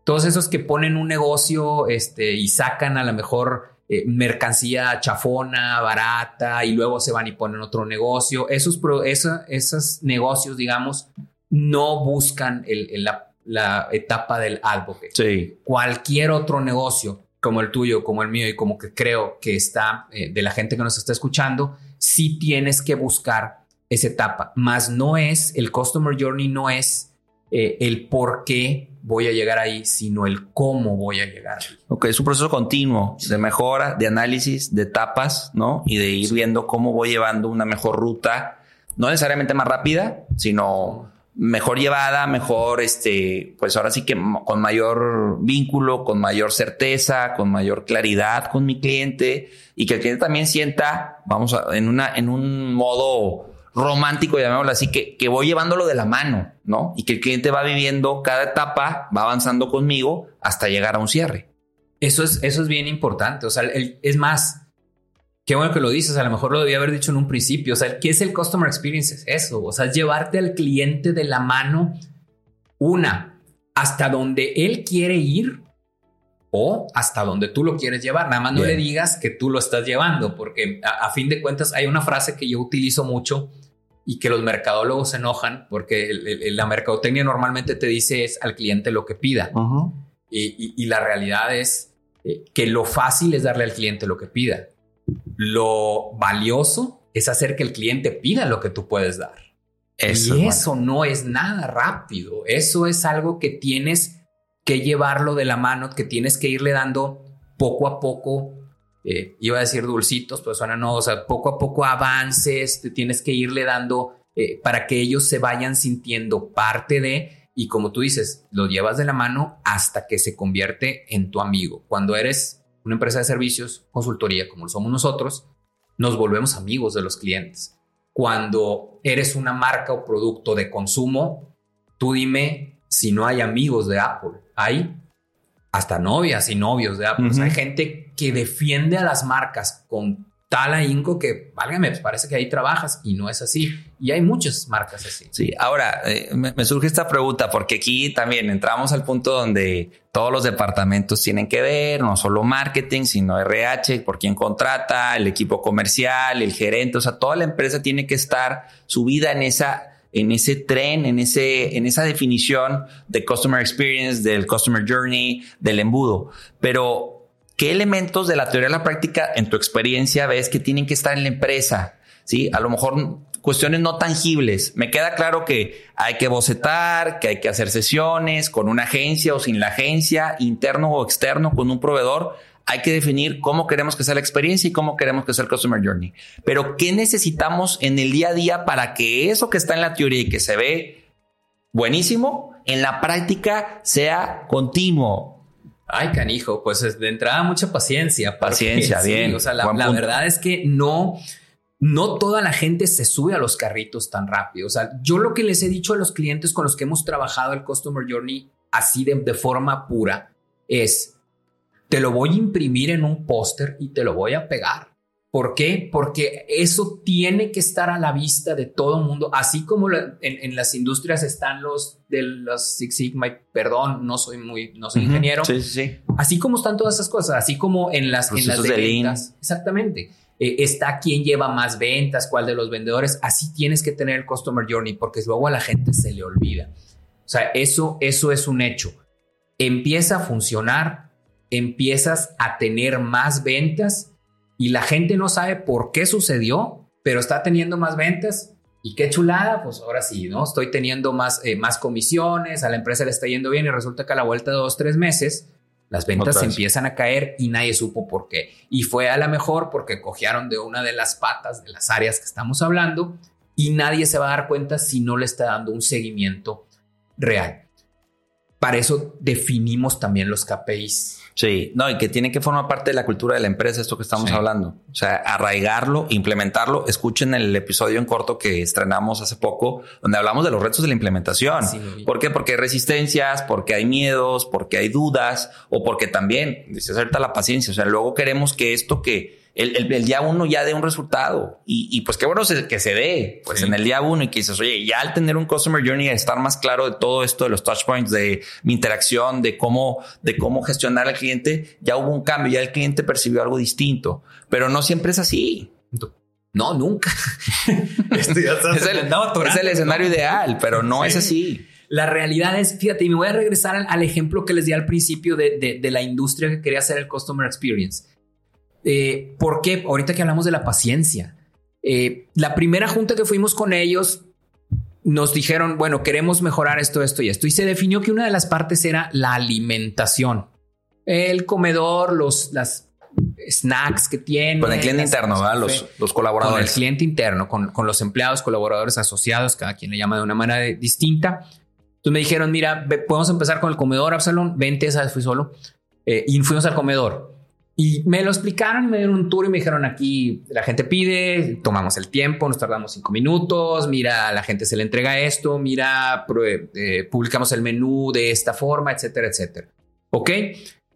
S4: todos esos que ponen un negocio este, y sacan a lo mejor eh, mercancía chafona, barata, y luego se van y ponen otro negocio. Esos, esa- esos negocios, digamos, no buscan el- el- la, la etapa del advocate
S3: Sí.
S4: cualquier otro negocio como el tuyo, como el mío y como que creo que está eh, de la gente que nos está escuchando, sí tienes que buscar esa etapa, más no es el customer journey, no es eh, el por qué voy a llegar ahí, sino el cómo voy a llegar ahí.
S3: Ok, es un proceso continuo de mejora, de análisis, de etapas, ¿no? Y de ir viendo cómo voy llevando una mejor ruta, no necesariamente más rápida, sino mejor llevada, mejor, este, pues ahora sí que con mayor vínculo, con mayor certeza, con mayor claridad con mi cliente y que el cliente también sienta, vamos a, en una, en un modo romántico, llamémoslo así, que, que voy llevándolo de la mano, ¿no? Y que el cliente va viviendo cada etapa, va avanzando conmigo hasta llegar a un cierre.
S4: Eso es, eso es bien importante. O sea, el- es más, qué bueno que lo dices. A lo mejor lo debía haber dicho en un principio. O sea, ¿qué es el customer experience? Es eso. O sea, es llevarte al cliente de la mano, una, hasta donde él quiere ir o hasta donde tú lo quieres llevar. Nada más no
S3: Bien.
S4: le digas que tú lo estás llevando, porque a, a fin de cuentas hay una frase que yo utilizo mucho y que los mercadólogos se enojan porque el- el- la mercadotecnia normalmente te dice es al cliente lo que pida. Y, y- y la realidad es eh, que lo fácil es darle al cliente lo que pida. Lo valioso es hacer que el cliente pida lo que tú puedes dar.
S3: Eso,
S4: y eso no es nada rápido. Eso es algo que tienes que llevarlo de la mano, que tienes que irle dando poco a poco. Eh, iba a decir dulcitos, pero suena no. O sea, poco a poco avances, te tienes que irle dando eh, para que ellos se vayan sintiendo parte de. Y como tú dices, lo llevas de la mano hasta que se convierte en tu amigo. Cuando eres una empresa de servicios, consultoría, como lo somos nosotros, nos volvemos amigos de los clientes. Cuando eres una marca o producto de consumo, tú dime si no hay amigos de Apple. Hay hasta novias y novios de Apple. O sea, hay gente que defiende a las marcas con tal ahínco que, válgame, pues parece que ahí trabajas y no es así. Y hay muchas marcas así.
S3: Sí, ahora eh, me, me surge esta pregunta porque aquí también entramos al punto donde todos los departamentos tienen que ver, no solo marketing, sino RH, por quién contrata, el equipo comercial, el gerente, o sea, toda la empresa tiene que estar subida en esa en ese tren, en ese en esa definición de customer experience, del customer journey, del embudo. Pero ¿qué elementos de la teoría a la práctica en tu experiencia ves que tienen que estar en la empresa? Sí, a lo mejor cuestiones no tangibles. Me queda claro que hay que bocetar, que hay que hacer sesiones con una agencia o sin la agencia, interno o externo, con un proveedor. Hay que definir cómo queremos que sea la experiencia y cómo queremos que sea el customer journey. Pero ¿qué necesitamos en el día a día para que eso que está en la teoría y que se ve buenísimo, en la práctica sea continuo?
S4: Ay, canijo, pues es de entrada mucha paciencia. porque
S3: Paciencia, bien,
S4: O sea, la, verdad es que no, no toda la gente se sube a los carritos tan rápido. O sea, yo lo que les he dicho a los clientes con los que hemos trabajado el Customer Journey así de, de forma pura es, te lo voy a imprimir en un póster y te lo voy a pegar. ¿Por qué? Porque eso tiene que estar a la vista de todo mundo, así como en, las industrias están los de los Six Sigma, perdón, no soy muy, no soy ingeniero.
S3: Sí, sí,
S4: Así como están todas esas cosas, así como en las, en las de, ventas. Exactamente. Eh, está quién lleva más ventas, cuál de los vendedores. Así tienes que tener el Customer Journey, porque luego a la gente se le olvida. O sea, eso, eso es un hecho. Empieza a funcionar, empiezas a tener más ventas y la gente no sabe por qué sucedió, pero está teniendo más ventas. Y qué chulada, pues ahora sí, ¿no? Estoy teniendo más, eh, más comisiones, a la empresa le está yendo bien y resulta que a la vuelta de dos, tres meses, las ventas empiezan a caer y nadie supo por qué. Y fue a la mejor porque cogieron de una de las patas de las áreas que estamos hablando y nadie se va a dar cuenta si no le está dando un seguimiento real. Para eso definimos también los KPIs
S3: Sí, no, y que tiene que formar parte de la cultura de la empresa, esto que estamos hablando. O sea, arraigarlo, implementarlo. Escuchen el episodio en corto que estrenamos hace poco, donde hablamos de los retos de la implementación. ¿Por qué? Porque hay resistencias, porque hay miedos, porque hay dudas, o porque también, dices ahorita la paciencia. O sea, luego queremos que esto que el, día uno ya dé un resultado. Y, pues qué bueno que se dé, pues en el día uno y que dices, oye, ya al tener un customer journey, estar más claro de todo esto, de los touch points, de mi interacción, de cómo, de cómo gestionar al cliente, ya hubo un cambio, ya el cliente percibió algo distinto, pero no siempre es así.
S4: No, nunca.
S3: es, el, escenario ideal, pero no es así.
S4: La realidad es, fíjate, y me voy a regresar al, ejemplo que les di al principio de, de la industria que quería hacer el customer experience eh, ¿Por qué? Ahorita que hablamos de la paciencia. Eh, la primera junta que fuimos con ellos nos dijeron, bueno, queremos mejorar esto, esto y esto. Y se definió que una de las partes era la alimentación. El comedor, los, las snacks que tienen.
S3: Con el cliente interno, ¿verdad? Los, los, colaboradores.
S4: Con el cliente interno, con, con, los empleados, colaboradores asociados, cada quien le llama de una manera distinta. Entonces me dijeron, mira, podemos empezar con el comedor, Absalón, vente, esa fui solo. Eh, y fuimos al comedor. Y me lo explicaron, me dieron un tour y me dijeron aquí la gente pide, tomamos el tiempo, nos tardamos cinco minutos, mira, la gente se le entrega esto, mira, eh, publicamos el menú de esta forma, etcétera, etcétera. Ok,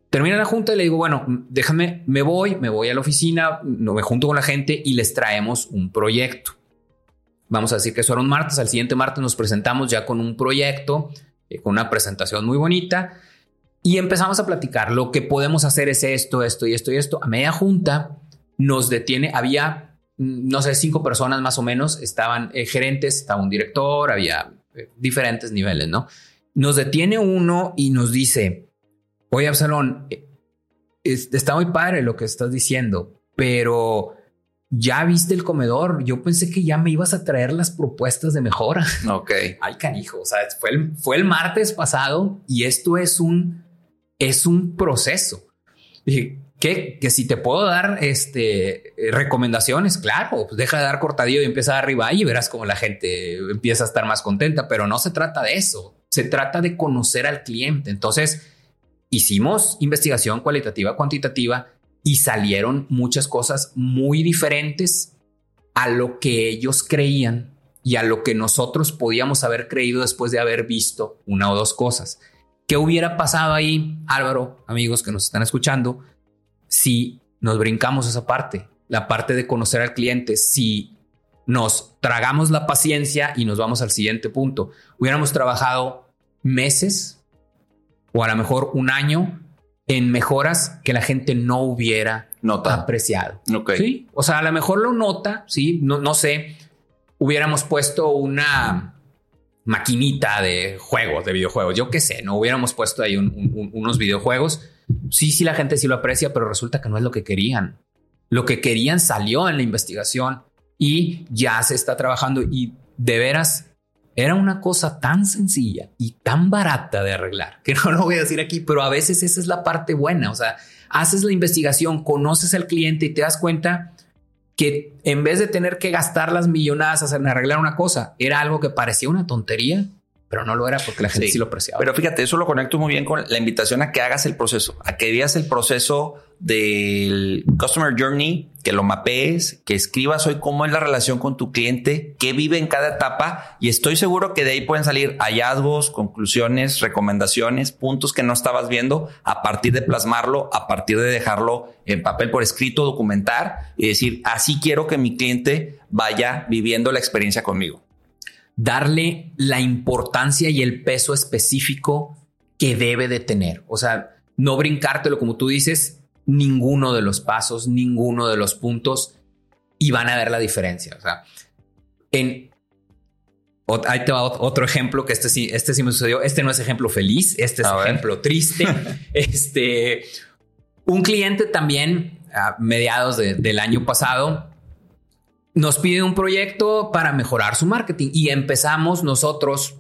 S4: termina la junta y le digo, bueno, déjame, me voy, me voy a la oficina, me junto con la gente y les traemos un proyecto. Vamos a decir que eso era un martes, al siguiente martes nos presentamos ya con un proyecto, eh, con una presentación muy bonita y empezamos a platicar, lo que podemos hacer es esto, esto y esto y esto. A media junta nos detiene, había, mm, no sé, cinco personas más o menos, estaban eh, gerentes, estaba un director, había eh, diferentes niveles, ¿no? Nos detiene uno y nos dice, oye, Absalón, eh, está muy padre lo que estás diciendo, pero ya viste el comedor. Yo pensé que ya me ibas a traer las propuestas de mejora.
S3: Ok.
S4: Ay, canijo. O sea, fue el, fue el martes pasado y esto es un es un proceso. Que, si te puedo dar este, recomendaciones, claro, pues deja de dar cortadillo y empieza a dar y verás como la gente empieza a estar más contenta, pero no se trata de eso, se trata de conocer al cliente. Entonces, hicimos investigación cualitativa, cuantitativa y salieron muchas cosas muy diferentes a lo que ellos creían y a lo que nosotros podíamos haber creído después de haber visto una o dos cosas. ¿Qué hubiera pasado ahí, Álvaro, amigos que nos están escuchando, si nos brincamos esa parte, la parte de conocer al cliente, si nos tragamos la paciencia y nos vamos al siguiente punto? Hubiéramos trabajado meses o a lo mejor un año en mejoras que la gente no hubiera apreciado.
S3: ¿Sí?
S4: O sea, a lo mejor lo nota, sí, no, no sé, hubiéramos puesto una maquinita de juegos, de videojuegos. Yo qué sé, no hubiéramos puesto ahí unos videojuegos. Sí, sí, la gente sí lo aprecia, pero resulta que no es lo que querían. Lo que querían salió en la investigación y ya se está trabajando y de veras era una cosa tan sencilla y tan barata de arreglar que no lo voy a decir aquí, pero a veces esa es la parte buena. O sea, haces la investigación, conoces al cliente y te das cuenta que en vez de tener que gastar las millonadas en arreglar una cosa, era algo que parecía una tontería, pero no lo era porque la gente sí, lo apreciaba.
S3: Pero fíjate, eso lo conecto muy bien con la invitación a que hagas el proceso, a que veas el proceso del Customer Journey, que lo mapees, que escribas hoy cómo es la relación con tu cliente, qué vive en cada etapa y estoy seguro que de ahí pueden salir hallazgos, conclusiones, recomendaciones, puntos que no estabas viendo a partir de plasmarlo, a partir de dejarlo en papel por escrito, documentar y decir, así quiero que mi cliente vaya viviendo la experiencia conmigo.
S4: Darle la importancia y el peso específico que debe de tener. O sea, no brincártelo como tú dices, ninguno de los pasos, ninguno de los puntos y van a ver la diferencia. O sea, en, ahí te va otro ejemplo que este sí, este sí me sucedió. Este no es ejemplo feliz, este es ejemplo triste. este, un cliente también a mediados del año pasado nos pide un proyecto para mejorar su marketing y empezamos nosotros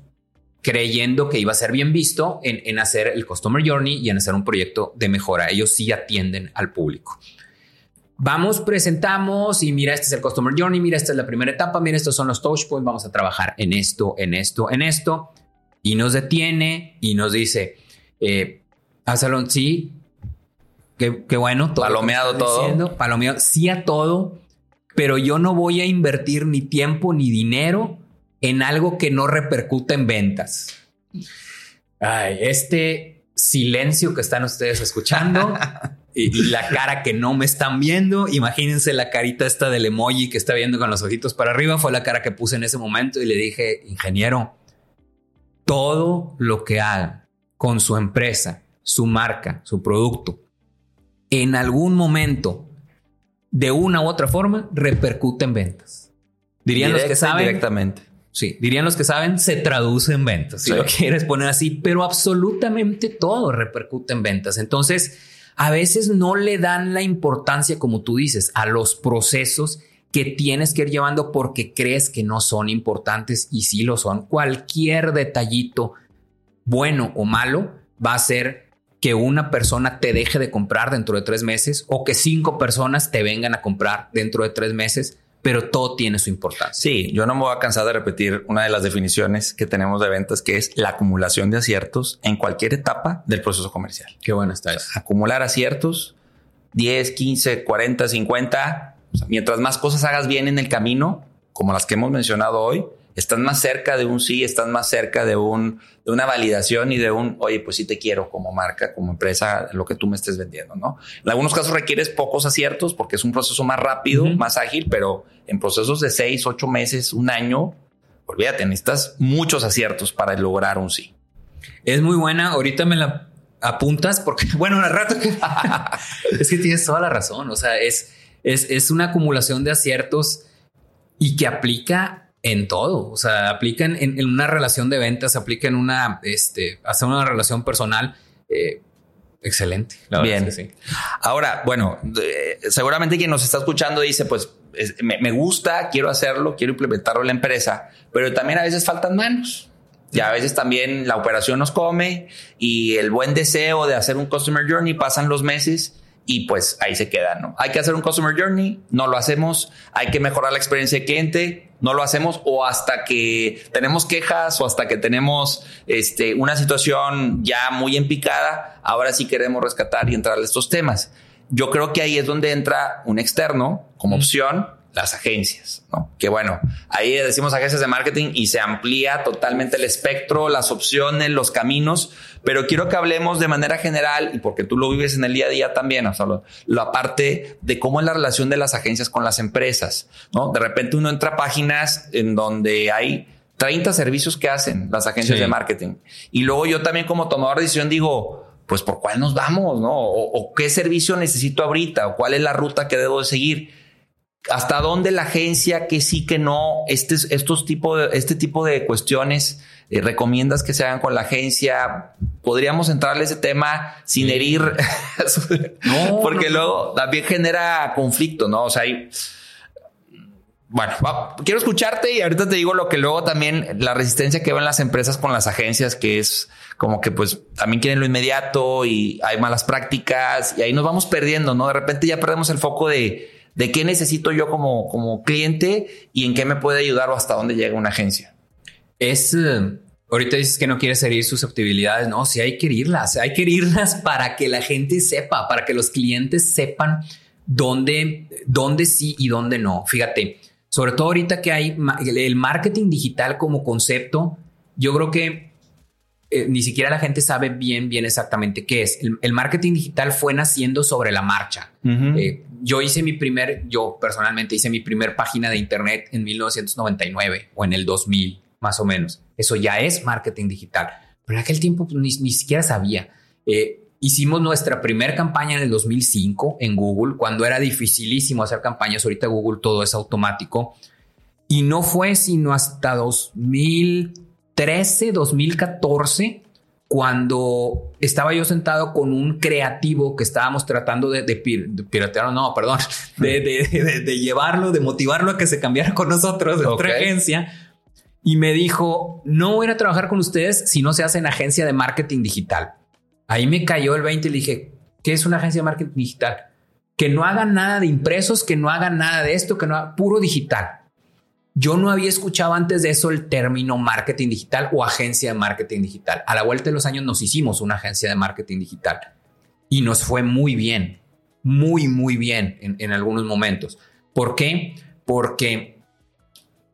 S4: creyendo que iba a ser bien visto en, hacer el Customer Journey y en hacer un proyecto de mejora. Ellos sí atienden al público. Vamos, presentamos y mira, este es el Customer Journey, mira, esta es la primera etapa, mira, estos son los touch points, vamos a trabajar en esto, en esto, en esto. Y nos detiene y nos dice, eh, Absalón, sí, qué, bueno.
S3: Todo palomeado todo.
S4: palomeado, sí a todo, pero yo no voy a invertir ni tiempo ni dinero en algo que no repercute en ventas. Ay, este silencio que están ustedes escuchando y, la cara que no me están viendo, imagínense la carita esta del emoji que está viendo con los ojitos para arriba, fue la cara que puse en ese momento y le dije, ingeniero, todo lo que haga con su empresa, su marca, su producto, en algún momento, de una u otra forma, repercute en ventas. Dirían los que saben.
S3: Directamente.
S4: Sí, dirían los que saben, se traduce en ventas, si lo quieres poner así, pero absolutamente todo repercute en ventas. Entonces, a veces no le dan la importancia, como tú dices, a los procesos que tienes que ir llevando porque crees que no son importantes y sí lo son. Cualquier detallito, bueno o malo, va a hacer que una persona te deje de comprar dentro de tres meses o que cinco personas te vengan a comprar dentro de tres meses pero todo tiene su importancia.
S3: Sí, yo no me voy a cansar de repetir una de las definiciones que tenemos de ventas, que es la acumulación de aciertos en cualquier etapa del proceso comercial.
S4: Qué bueno está eso.
S3: Acumular aciertos, 10, 15, 40, 50. mientras más cosas hagas bien en el camino, como las que hemos mencionado hoy, estás más cerca de un sí, estás más cerca de, un, de una validación y de un, oye, pues sí te quiero como marca, como empresa, lo que tú me estés vendiendo, ¿no? En algunos casos requieres pocos aciertos porque es un proceso más rápido, más ágil, pero en procesos de seis, ocho meses, un año, olvídate, necesitas muchos aciertos para lograr un sí.
S4: Es muy buena, ahorita me la apuntas porque, bueno, al rato es que tienes toda la razón, o sea, es, es, es una acumulación de aciertos y que aplica en todo. O sea, aplican en, una relación de ventas, aplica en una, este, hasta una relación personal. Eh, excelente.
S3: Bien. sí. Ahora, bueno, seguramente quien nos está escuchando dice, pues me, gusta, quiero hacerlo, quiero implementarlo en la empresa, pero también a veces faltan manos. Y a veces también la operación nos come y el buen deseo de hacer un customer journey pasan los meses y pues ahí se queda, ¿no? Hay que hacer un customer journey, no lo hacemos, hay que mejorar la experiencia de cliente, no lo hacemos o hasta que tenemos quejas o hasta que tenemos este, una situación ya muy empicada, ahora sí queremos rescatar y entrar a estos temas. Yo creo que ahí es donde entra un externo como opción las agencias, ¿no? Que bueno, ahí decimos agencias de marketing y se amplía totalmente el espectro, las opciones, los caminos, pero quiero que hablemos de manera general y porque tú lo vives en el día a día también, o sea, la parte de cómo es la relación de las agencias con las empresas, ¿no? De repente uno entra a páginas en donde hay 30 servicios que hacen las agencias de marketing y luego yo también como tomador de decisión digo, pues por cuál nos vamos, ¿no? O, o qué servicio necesito ahorita o cuál es la ruta que debo de seguir hasta dónde la agencia que sí que no este estos tipo de, este tipo de cuestiones eh, recomiendas que se hagan con la agencia. Podríamos entrarle ese tema sin herir porque luego también genera conflicto no o sea hay, bueno, quiero escucharte y ahorita te digo lo que luego también la resistencia que ven las empresas con las agencias, que es como que pues también quieren lo inmediato y hay malas prácticas y ahí nos vamos perdiendo, ¿no? De repente ya perdemos el foco de, de qué necesito yo como, como cliente y en qué me puede ayudar o hasta dónde llega una agencia.
S4: Es, eh, ahorita dices que no quieres herir susceptibilidades. No, sí hay que herirlas. Hay que herirlas para que la gente sepa, para que los clientes sepan dónde, dónde sí y dónde no. Fíjate, sobre todo ahorita que hay el marketing digital como concepto, yo creo que eh, ni siquiera la gente sabe bien, bien exactamente qué es. El, marketing digital fue naciendo sobre la marcha. Eh, yo hice mi primer, yo personalmente hice mi primer página de internet en 1999 o en el 2000, más o menos. Eso ya es marketing digital. Pero en aquel tiempo pues, ni, siquiera sabía. Eh, hicimos nuestra primera campaña en el 2005 en Google, cuando era dificilísimo hacer campañas. Ahorita Google todo es automático. Y no fue sino hasta 2013, 2014 cuando estaba yo sentado con un creativo que estábamos tratando de, de, piratear, no, perdón, de, llevarlo, de motivarlo a que se cambiara con nosotros de otra agencia. Y me dijo, no voy a trabajar con ustedes si no se hace en agencia de marketing digital. Ahí me cayó el 20 y le dije, ¿qué es una agencia de marketing digital? Que no hagan nada de impresos, que no hagan nada de esto, que no haga puro digital. Yo no había escuchado antes de eso el término marketing digital o agencia de marketing digital. A la vuelta de los años nos hicimos una agencia de marketing digital y nos fue muy bien, muy, muy bien en, algunos momentos. ¿Por qué? Porque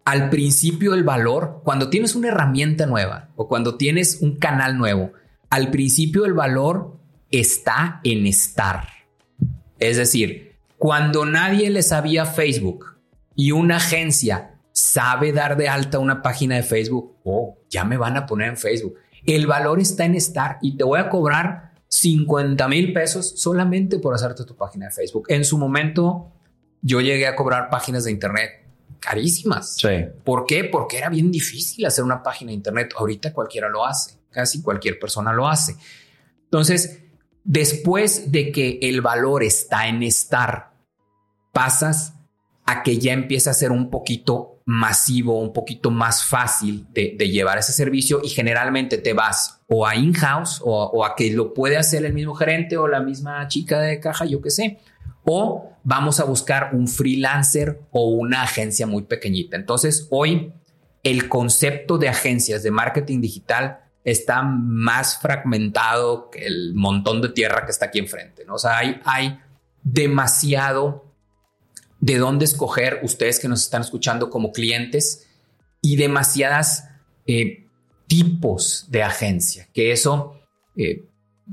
S4: al principio el valor, cuando tienes una herramienta nueva o cuando tienes un canal nuevo, al principio el valor está en estar. Es decir, cuando nadie le sabía Facebook y una agencia sabe dar de alta una página de Facebook, oh, ya me van a poner en Facebook. El valor está en estar y te voy a cobrar 50 mil pesos solamente por hacerte tu página de Facebook. En su momento, yo llegué a cobrar páginas de Internet carísimas.
S3: Sí.
S4: ¿Por qué? Porque era bien difícil hacer una página de Internet. Ahorita cualquiera lo hace, casi cualquier persona lo hace. Entonces, después de que el valor está en estar, pasas a que ya empieza a ser un poquito masivo, un poquito más fácil de, llevar ese servicio y generalmente te vas o a in-house o, a que lo puede hacer el mismo gerente o la misma chica de caja, yo qué sé, o vamos a buscar un freelancer o una agencia muy pequeñita. Entonces, hoy el concepto de agencias de marketing digital está más fragmentado que el montón de tierra que está aquí enfrente. ¿no? O sea, hay, hay demasiado de dónde escoger ustedes que nos están escuchando como clientes y demasiadas eh, tipos de agencia, que eso, eh,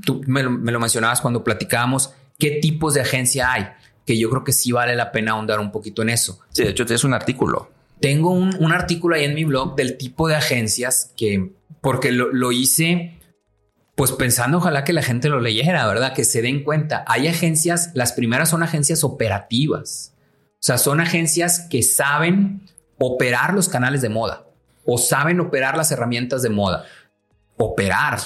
S4: tú me lo, mencionabas cuando platicábamos, qué tipos de agencia hay, que yo creo que sí vale la pena ahondar un poquito en eso.
S3: Sí, de hecho tienes un artículo.
S4: Tengo un, artículo ahí en mi blog del tipo de agencias que, porque lo, lo hice pues pensando ojalá que la gente lo leyera, ¿verdad? Que se den cuenta. Hay agencias, las primeras son agencias operativas. O sea, son agencias que saben operar los canales de moda o saben operar las herramientas de moda. Operar.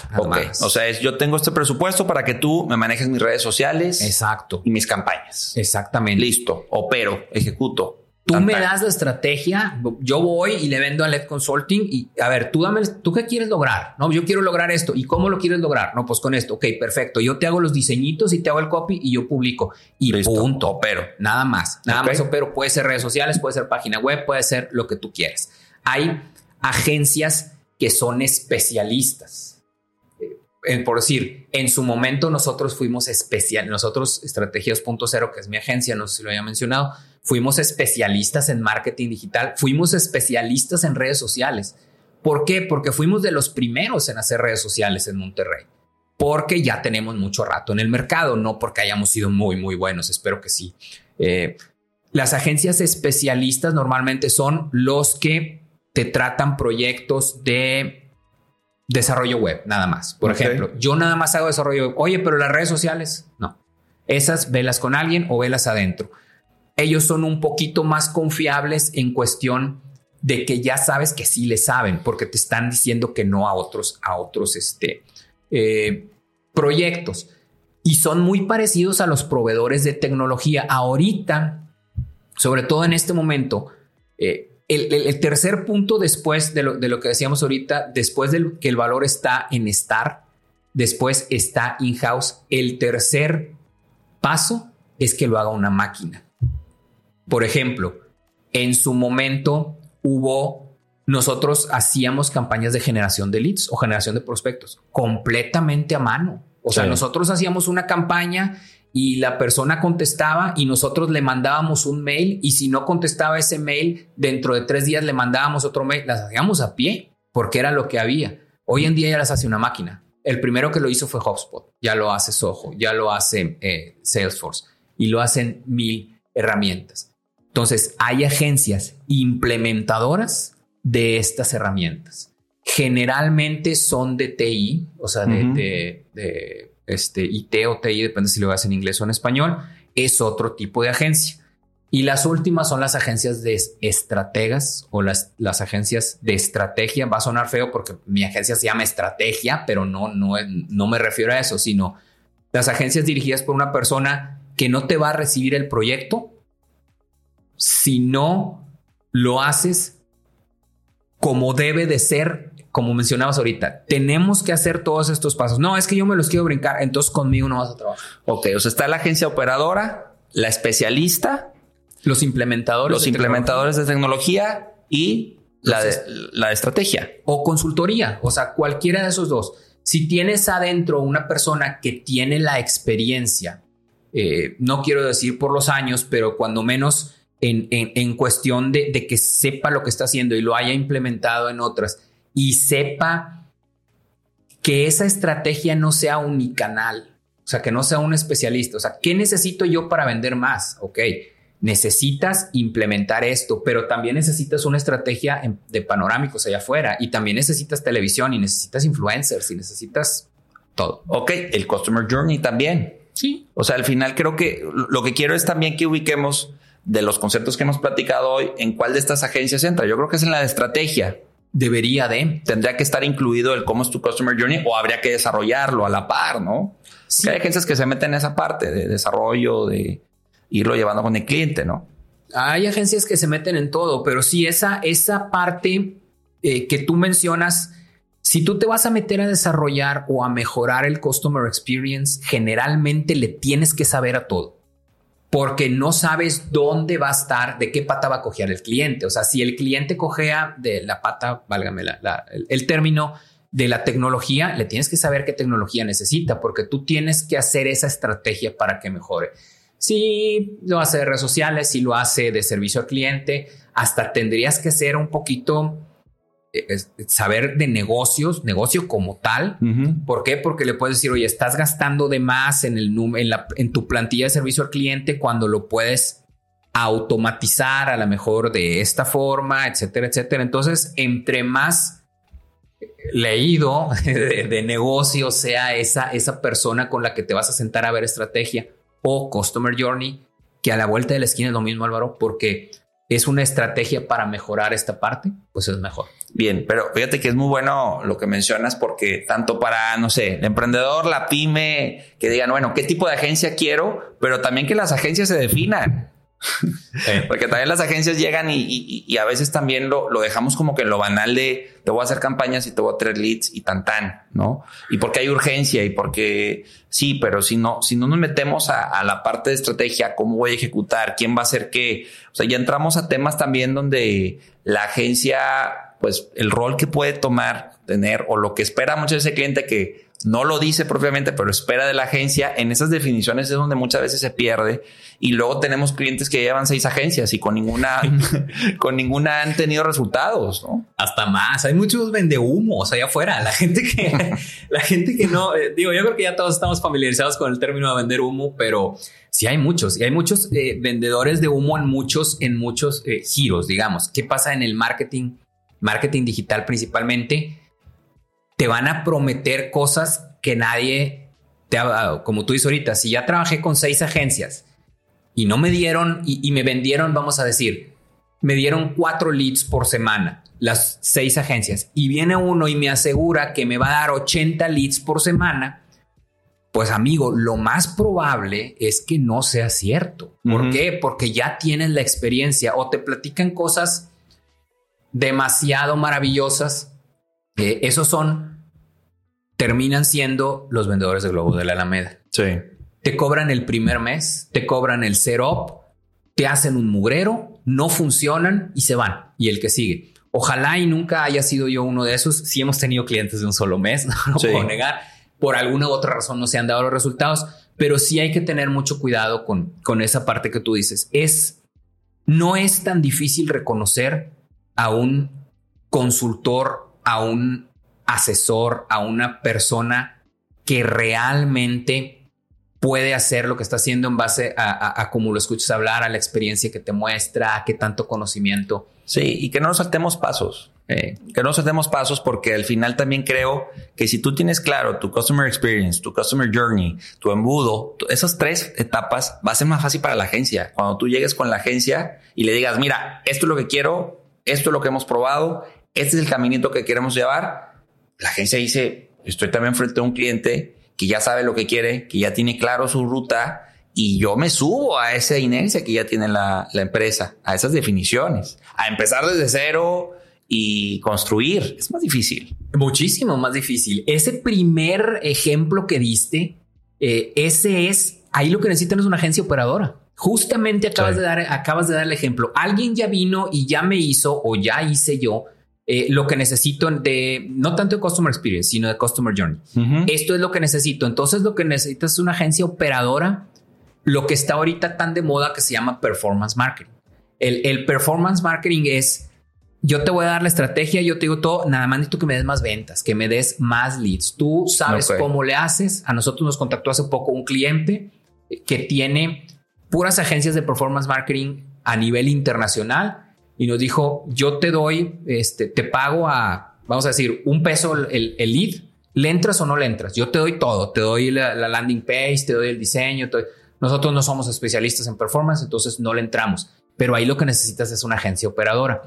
S3: O sea, yo tengo este presupuesto para que tú me manejes mis redes sociales.
S4: Exacto.
S3: Y mis campañas.
S4: Exactamente.
S3: Listo. Opero, ejecuto.
S4: Tú me das la estrategia, yo voy y le vendo a LED Consulting y a ver, tú dame, tú qué quieres lograr? No, yo quiero lograr esto. ¿Y cómo lo quieres lograr? No, pues con esto. Ok, perfecto. Yo te hago los diseñitos y te hago el copy y yo publico. Y punto.
S3: Pero
S4: nada más. Nada más pero Puede ser redes sociales, puede ser página web, puede ser lo que tú quieres. Hay agencias que son especialistas. Eh, por decir, en su momento nosotros fuimos especial, nosotros Estrategias.0, que es mi agencia, no sé si lo había mencionado, fuimos especialistas en marketing digital, fuimos especialistas en redes sociales. ¿Por qué? Porque fuimos de los primeros en hacer redes sociales en Monterrey. Porque ya tenemos mucho rato en el mercado, no porque hayamos sido muy, muy buenos, espero que sí. Eh, las agencias especialistas normalmente son los que te tratan proyectos de desarrollo web, nada más. Por ejemplo, yo nada más hago desarrollo web. Oye, pero las redes sociales, no. Esas velas con alguien o velas adentro ellos son un poquito más confiables en cuestión de que ya sabes que sí le saben, porque te están diciendo que no a otros, a otros este, eh, proyectos. Y son muy parecidos a los proveedores de tecnología. Ahorita, sobre todo en este momento, eh, el, tercer punto después de lo, de lo que decíamos ahorita, después de que el valor está en estar, después está in-house, el tercer paso es que lo haga una máquina. Por ejemplo, en su momento hubo nosotros hacíamos campañas de generación de leads o generación de prospectos completamente a mano. O sea,
S3: Sí.
S4: nosotros hacíamos una campaña y la persona contestaba y nosotros le mandábamos un mail y si no contestaba ese mail, dentro de tres días le mandábamos otro mail. Las hacíamos a pie porque era lo que había. Hoy en día ya las hace una máquina. El primero que lo hizo fue HubSpot, ya lo hace Soho, ya lo hace eh, Salesforce y lo hacen mil herramientas. Entonces, hay agencias implementadoras de estas herramientas. Generalmente son de TI, o sea, de,
S3: Ujú.
S4: de- de, este, IT o TI, depende si lo haces en inglés o en español, es otro tipo de agencia. Y las últimas son las agencias de es- estrategas o las, las agencias de estrategia. Va a sonar feo porque mi agencia se llama estrategia, pero no, no, no me refiero a eso, sino las agencias dirigidas por una persona que no te va a recibir el proyecto si no lo haces como debe de ser, como mencionabas ahorita. Tenemos que hacer todos estos pasos. No, es que yo me los quiero brincar, entonces conmigo no vas a trabajar.
S3: Ok, o sea, está la agencia operadora, la especialista,
S4: Los implementadores.
S3: los
S4: de
S3: implementadores de tecnología y la de, la de estrategia.
S4: o consultoría, o sea, cualquiera de esos dos. Si tienes adentro una persona que tiene la experiencia, eh, no quiero decir por los años, pero cuando menos en, en- en cuestión de, de que sepa lo que está haciendo y lo haya implementado en otras y sepa que esa estrategia no sea unicanal, o sea, que no sea un especialista, o sea, ¿qué necesito yo para vender más? Ok, necesitas implementar esto, pero también necesitas una estrategia en- de panorámicos allá afuera y también necesitas televisión y necesitas influencers y necesitas todo.
S3: Ok, el Customer Journey también.
S4: Sí.
S3: O sea, al final creo que lo que quiero es también que ubiquemos de los conceptos que hemos platicado hoy en cuál de estas agencias entra. Yo creo que es en la de estrategia.
S4: Debería de.
S3: Tendría que estar incluido el cómo es tu Customer Journey o habría que desarrollarlo a la par, ¿no?
S4: Sí.
S3: Porque hay agencias que se meten en esa parte de desarrollo, de irlo llevando con el cliente, ¿no?
S4: Hay agencias que se meten en todo, pero sí esa, esa parte eh, que tú mencionas, si tú te vas a meter a desarrollar o a mejorar el customer experience, generalmente le tienes que saber a todo. Porque no sabes dónde va a estar, de qué pata va a cojear el cliente. O sea, si el cliente cojea de la pata, válgame la- el, el término de la tecnología, le tienes que saber qué tecnología necesita, porque tú tienes que hacer esa estrategia para que mejore. Si lo hace de redes sociales, si lo hace de servicio al cliente, hasta tendrías que ser un poquito es- saber de negocios, negocio como tal. ¿Por qué? Porque le puedes decir, oye, estás gastando de más en, el num- en, la- en tu plantilla de servicio al cliente cuando lo puedes automatizar a lo mejor de esta forma, etcétera, etcétera. Entonces, entre más leído de, de negocio sea esa, esa persona con la que te vas a sentar a ver estrategia o customer journey, que a la vuelta de la esquina es lo mismo, Álvaro, porque es una estrategia para mejorar esta parte, pues es mejor.
S3: Bien, pero fíjate que es muy bueno lo que mencionas porque tanto para, no sé, el emprendedor, la pyme, que digan, bueno, ¿qué tipo de agencia quiero? Pero también que las agencias se definan. Porque también las agencias llegan y, a veces también lo, dejamos como que en lo banal de te voy a hacer campañas y te voy a traer leads y tan tan, ¿no? Y porque hay urgencia y porque sí, pero si no, si no nos metemos a, la parte de estrategia, cómo voy a ejecutar, quién va a hacer qué, o sea, ya entramos a temas también donde la agencia, pues el rol que puede tomar, tener o lo que espera mucho ese cliente que no lo dice propiamente, pero espera de la agencia, en esas definiciones es donde muchas veces se pierde. Y luego tenemos clientes que llevan seis agencias y con ninguna, con ninguna han tenido resultados, ¿no?
S4: Hasta más. Hay muchos vendehumos allá afuera. La gente que, la gente que no, eh, digo, yo creo que ya todos estamos familiarizados con el término de vender humo, pero sí hay muchos y hay muchos eh, vendedores de humo en muchos, en muchos eh, giros, digamos. ¿Qué pasa en el marketing? Marketing digital principalmente. Te van a prometer cosas que nadie te ha dado. Como tú dices ahorita, si ya trabajé con seis agencias y no me dieron y, y me vendieron, vamos a decir, me dieron cuatro leads por semana, las seis agencias, y viene uno y me asegura que me va a dar 80 leads por semana, pues amigo, lo más probable es que no sea cierto. ¿Por qué? Porque ya tienes la experiencia o te platican cosas demasiado maravillosas. Eh, esos son, terminan siendo los vendedores de Globo de la Alameda
S3: Sí.
S4: te cobran el primer mes, te cobran el setup, te hacen un mugrero, no funcionan y se van. Y el que sigue. Ojalá y nunca haya sido yo uno de esos. Si hemos tenido clientes de un solo mes, no lo puedo negar. Por alguna u otra razón no se han dado los resultados, pero sí hay que tener mucho cuidado con, con esa parte que tú dices. Es, no es tan difícil reconocer a un consultor, a un asesor, a una persona que realmente puede hacer lo que está haciendo en base a, cómo lo escuchas hablar, a la experiencia que te muestra, a qué tanto conocimiento
S3: Sí, y que no nos saltemos pasos. Eh, que no nos saltemos pasos porque al final también creo que si tú tienes claro tu customer experience, tu customer journey, tu embudo, esas tres etapas va a ser más fácil para la agencia. Cuando tú llegues con la agencia y le digas, mira, esto es lo que quiero, esto es lo que hemos probado, este es el caminito que queremos llevar, la agencia dice, estoy también frente a un cliente que ya sabe lo que quiere, que ya tiene claro su ruta y yo me subo a esa inercia que ya tiene la, empresa, a esas definiciones, a empezar desde cero y construir. Es más difícil.
S4: Muchísimo más difícil. Ese primer ejemplo que diste, eh, ese es, ahí lo que necesitan es una agencia operadora. Justamente acabas, de dar, acabas de dar el ejemplo. Alguien ya vino y ya me hizo o ya hice yo eh, lo que necesito de, no tanto de Customer Experience, sino de Customer Journey. Esto es lo que necesito. Entonces lo que necesitas es una agencia operadora lo que está ahorita tan de moda que se llama performance marketing. El, performance marketing es, yo te voy a dar la estrategia, yo te digo todo, nada más necesito que me des más ventas, que me des más leads. Tú sabes cómo le haces. A nosotros nos contactó hace poco un cliente que tiene puras agencias de performance marketing a nivel internacional y nos dijo, yo te doy, este, te pago a, vamos a decir, un peso el, el lead, ¿le entras o no le entras? Yo te doy todo, te doy la, landing page, te doy el diseño, doy, nosotros no somos especialistas en performance, entonces no le entramos. Pero ahí lo que necesitas es una agencia operadora.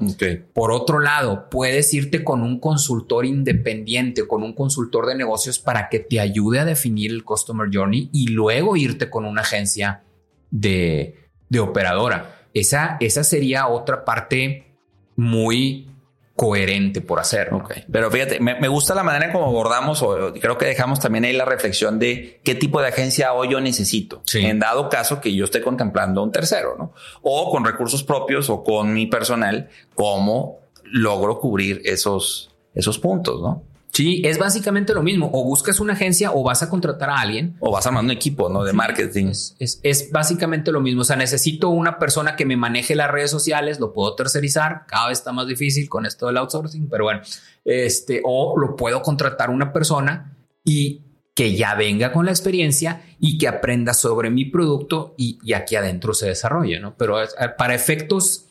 S4: Por otro lado, puedes irte con un consultor independiente, con un consultor de negocios para que te ayude a definir el Customer Journey y luego irte con una agencia de, de operadora. Esa, esa sería otra parte muy coherente por hacer.
S3: Pero fíjate, me, gusta la manera en cómo abordamos, o creo que dejamos también ahí la reflexión de qué tipo de agencia hoy yo necesito. En dado caso que yo esté contemplando un tercero, ¿no? O con recursos propios o con mi personal, cómo logro cubrir esos, esos puntos, ¿no?
S4: Sí, es básicamente lo mismo. O buscas una agencia o vas a contratar a alguien.
S3: O vas a armar un equipo ¿no? de marketing.
S4: Es, es, básicamente lo mismo. O sea, necesito una persona que me maneje las redes sociales, lo puedo tercerizar. Cada vez está más difícil con esto del outsourcing, pero bueno, este, o lo puedo contratar una persona y que ya venga con la experiencia y que aprenda sobre mi producto y, y aquí adentro se desarrolle, ¿no? Pero para efectos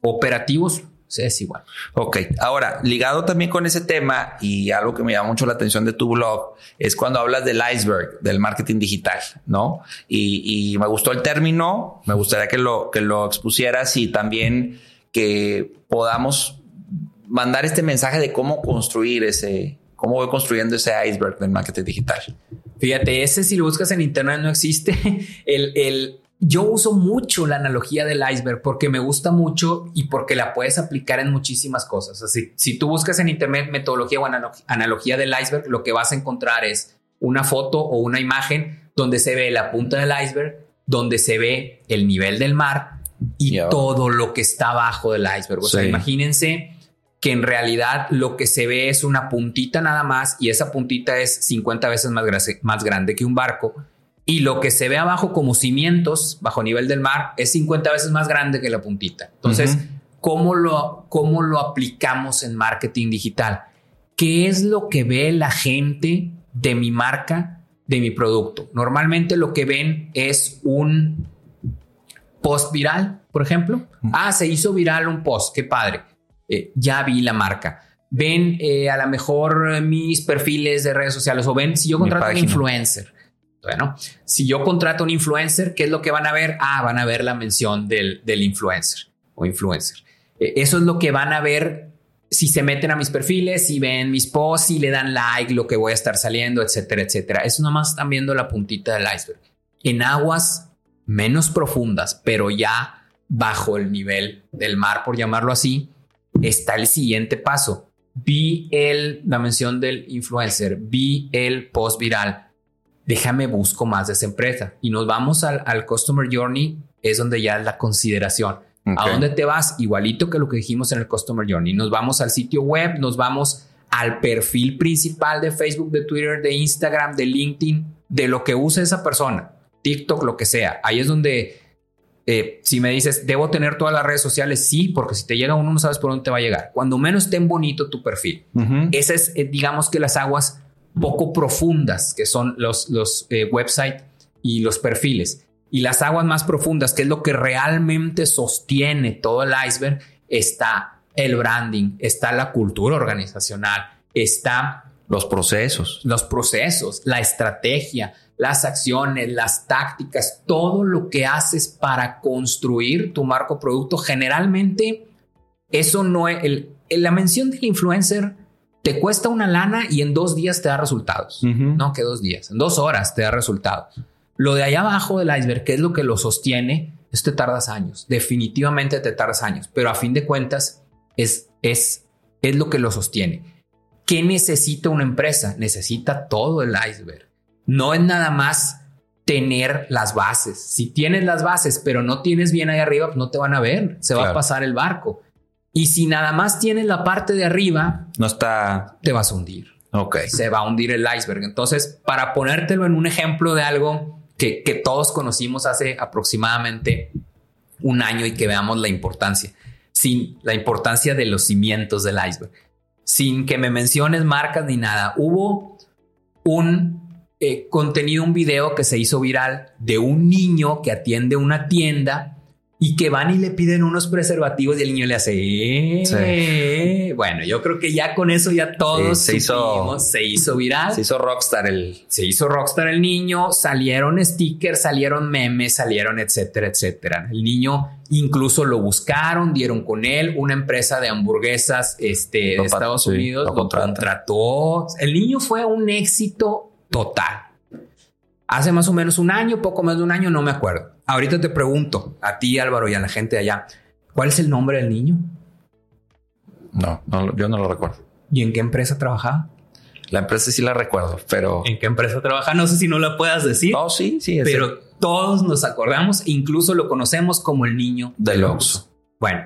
S4: operativos es igual.
S3: Ok, ahora, ligado también con ese tema y algo que me llama mucho la atención de tu blog es cuando hablas del iceberg, del marketing digital, ¿no? Y, me gustó el término, me gustaría que lo, que lo expusieras y también que podamos mandar este mensaje de cómo construir ese, cómo voy construyendo ese iceberg del marketing digital.
S4: Fíjate, ese si lo buscas en internet no existe. El, el, yo uso mucho la analogía del iceberg porque me gusta mucho y porque la puedes aplicar en muchísimas cosas. Así, si tú buscas en internet metodología o analogía del iceberg, lo que vas a encontrar es una foto o una imagen donde se ve la punta del iceberg, donde se ve el nivel del mar y todo lo que está abajo del iceberg. O sea, imagínense que en realidad lo que se ve es una puntita nada más y esa puntita es 50 veces más, más grande que un barco y lo que se ve abajo como cimientos bajo nivel del mar es 50 veces más grande que la puntita. Entonces, ¿cómo, lo, ¿cómo lo aplicamos en marketing digital? ¿Qué es lo que ve la gente de mi marca, de mi producto? Normalmente lo que ven es un post viral, por ejemplo. Ah, se hizo viral un post, qué padre. Eh, ya vi la marca. Ven eh, a lo mejor mis perfiles de redes sociales o ven si yo contrato a un influencer bueno, si yo contrato un influencer, ¿qué es lo que van a ver? Ah, van a ver la mención del, influencer o influencer. Eh, eso es lo que van a ver si se meten a mis perfiles, si ven mis posts, si le dan like, lo que voy a estar saliendo, etcétera, etcétera. Eso nomás están viendo la puntita del iceberg. En aguas menos profundas, pero ya bajo el nivel del mar, por llamarlo así, está el siguiente paso. Vi el, la mención del influencer, vi el post viral, déjame busco más de esa empresa. Y nos vamos al, Customer Journey, es donde ya es la consideración. ¿A dónde te vas? Igualito que lo que dijimos en el Customer Journey. Nos vamos al sitio web, nos vamos al perfil principal de Facebook, de Twitter, de Instagram, de LinkedIn, de lo que use esa persona, TikTok, lo que sea. Ahí es donde, eh, si me dices, debo tener todas las redes sociales, sí, porque si te llega uno no sabes por dónde te va a llegar. Cuando menos estén bonito tu perfil. Ese es, eh, digamos que las aguas poco profundas, que son los, los eh, websites y los perfiles. Y las aguas más profundas, que es lo que realmente sostiene todo el iceberg, está el branding, está la cultura organizacional, está
S3: los procesos,
S4: los procesos, la estrategia, las acciones, las tácticas, todo lo que haces para construir tu marco producto. Generalmente, eso no es el, la mención del influencer te cuesta una lana y en dos días te da resultados. No que dos días, en dos horas te da resultados. Lo de allá abajo del iceberg, que es lo que lo sostiene, esto te tardas años. Definitivamente te tardas años, pero a fin de cuentas es, es, es lo que lo sostiene. ¿Qué necesita una empresa? Necesita todo el iceberg. No es nada más tener las bases. Si tienes las bases, pero no tienes bien ahí arriba, pues no te van a ver. Se va a pasar el barco. Y si nada más tienes la parte de arriba,
S3: no está.
S4: Te vas a hundir.
S3: Ok.
S4: Se va a hundir el iceberg. Entonces, para ponértelo en un ejemplo de algo que, todos conocimos hace aproximadamente un año y que veamos la importancia, sin la importancia de los cimientos del iceberg, sin que me menciones marcas ni nada. Hubo un eh, contenido, un video que se hizo viral de un niño que atiende una tienda y que van y le piden unos preservativos y el niño le hace. Eh". Bueno, yo creo que ya con eso ya todos
S3: se, hizo,
S4: se hizo viral.
S3: Se hizo rockstar el.
S4: Se hizo rockstar el niño, salieron stickers, salieron memes, salieron etcétera, etcétera. El niño incluso lo buscaron, dieron con él. Una empresa de hamburguesas este, de Estados Unidos lo contrató. El niño fue un éxito total. Hace más o menos un año, poco más de un año, no me acuerdo Ahorita te pregunto a ti, Álvaro, y a la gente de allá, ¿cuál es el nombre del niño?
S3: No, yo no lo recuerdo.
S4: ¿Y en qué empresa trabajaba?
S3: La empresa sí la recuerdo, pero...
S4: ¿En qué empresa trabaja? No sé si no la puedas decir.
S3: No, sí, sí.
S4: Pero todos nos acordamos, incluso lo conocemos como el niño
S3: del Oxxo.
S4: Bueno,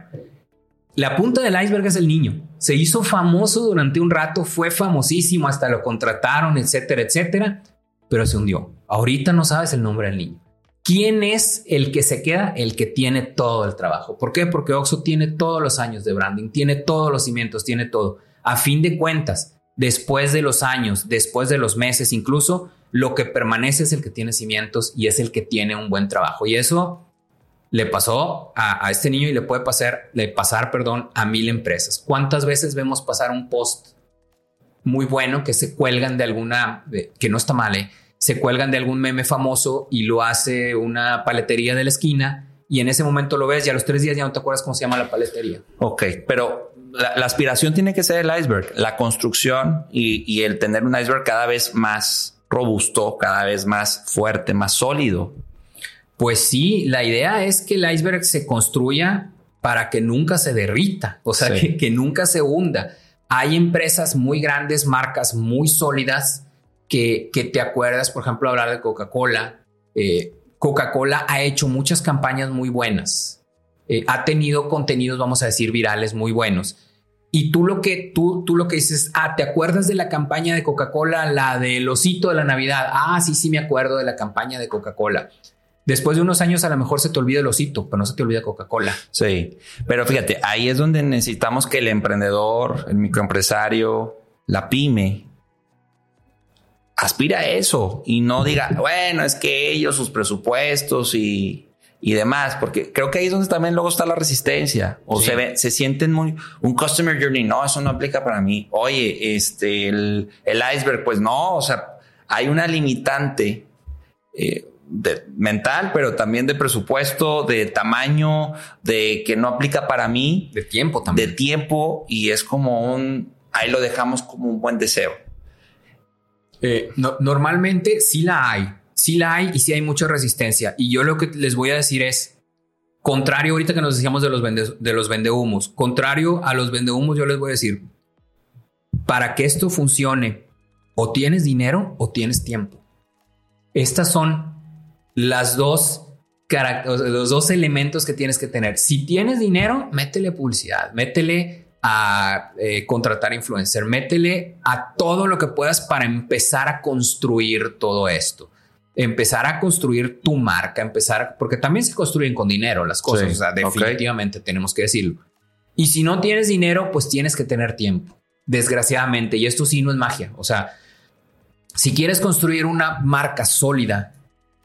S4: la punta del iceberg es el niño. Se hizo famoso durante un rato, fue famosísimo, hasta lo contrataron, etcétera, etcétera, pero se hundió. Ahorita no sabes el nombre del niño. ¿Quién es el que se queda? El que tiene todo el trabajo. ¿Por qué? Porque Oxo tiene todos los años de branding, tiene todos los cimientos, tiene todo. A fin de cuentas, después de los años, después de los meses, incluso lo que permanece es el que tiene cimientos y es el que tiene un buen trabajo. Y eso le pasó a, este niño y le puede pasar, le pasar, perdón, a mil empresas. ¿Cuántas veces vemos pasar un post muy bueno que se cuelgan de alguna, que no está mal, ¿eh? Se cuelgan de algún meme famoso y lo hace una paletería de la esquina y en ese momento lo ves y a los tres días ya no te acuerdas cómo se llama la paletería.
S3: Ok, pero la, aspiración tiene que ser el iceberg, la construcción y, el tener un iceberg cada vez más robusto, cada vez más fuerte, más sólido.
S4: Pues sí, la idea es que el iceberg se construya para que nunca se derrita, o sea, que, que nunca se hunda. Hay empresas muy grandes, marcas muy sólidas, que, te acuerdas, por ejemplo, hablar de Coca-Cola. Eh, Coca-Cola ha hecho muchas campañas muy buenas. Eh, ha tenido contenidos, vamos a decir, virales muy buenos. Y tú lo que tú, tú lo que dices, ah, ¿te acuerdas de la campaña de Coca-Cola, la del osito de la Navidad? Ah, sí, sí me acuerdo de la campaña de Coca-Cola. Después de unos años a lo mejor se te olvida el osito, pero no se te olvida Coca-Cola.
S3: Sí, pero fíjate, ahí es donde necesitamos que el emprendedor, el microempresario, la pyme, aspira a eso y no diga, bueno, es que ellos, sus presupuestos y, y demás, porque creo que ahí es donde también luego está la resistencia o se, ve, se sienten muy un customer journey. No, eso no aplica para mí. Oye, este, el, el iceberg, pues no, o sea, hay una limitante eh, de, mental, pero también de presupuesto, de tamaño, de que no aplica para mí.
S4: De tiempo también.
S3: De tiempo y es como un, ahí lo dejamos como un buen deseo.
S4: Eh, normalmente sí la hay, sí la hay y sí hay mucha resistencia. Y yo lo que les voy a decir es, contrario ahorita que nos decíamos de los, vende, de los vendehumos, contrario a los vendehumos, yo les voy a decir, para que esto funcione, o tienes dinero o tienes tiempo. Estas son las dos los dos elementos que tienes que tener. Si tienes dinero, métele publicidad, métele a eh, contratar influencer, métele a todo lo que puedas para empezar a construir todo esto. Empezar a construir tu marca, empezar, porque también se construyen con dinero las cosas, o sea, definitivamente tenemos que decirlo. Y si no tienes dinero, pues tienes que tener tiempo, desgraciadamente, y esto sí no es magia, o sea, si quieres construir una marca sólida,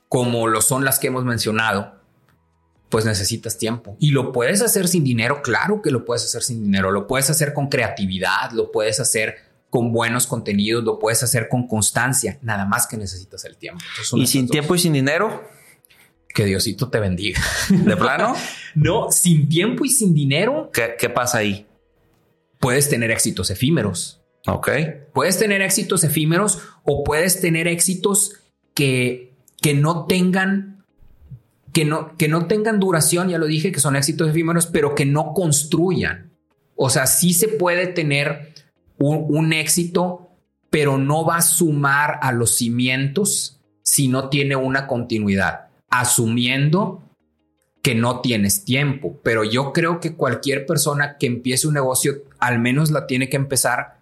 S4: como lo son las que hemos mencionado, pues necesitas tiempo. Y lo puedes hacer sin dinero, claro que lo puedes hacer sin dinero, lo puedes hacer con creatividad, lo puedes hacer con buenos contenidos, lo puedes hacer con constancia, nada más que necesitas el tiempo.
S3: ¿Y sin tiempo y sin dinero?
S4: Que Diosito te bendiga.
S3: ¿De plano?
S4: no, sin tiempo y sin dinero.
S3: ¿Qué, ¿Qué pasa ahí?
S4: Puedes tener éxitos efímeros.
S3: Ok.
S4: Puedes tener éxitos efímeros o puedes tener éxitos que, que no tengan que no, que no tengan duración, ya lo dije, que son éxitos efímeros, pero que no construyan. O sea, sí se puede tener un, un éxito, pero no va a sumar a los cimientos si no tiene una continuidad, asumiendo que no tienes tiempo. Pero yo creo que cualquier persona que empiece un negocio, al menos la tiene que empezar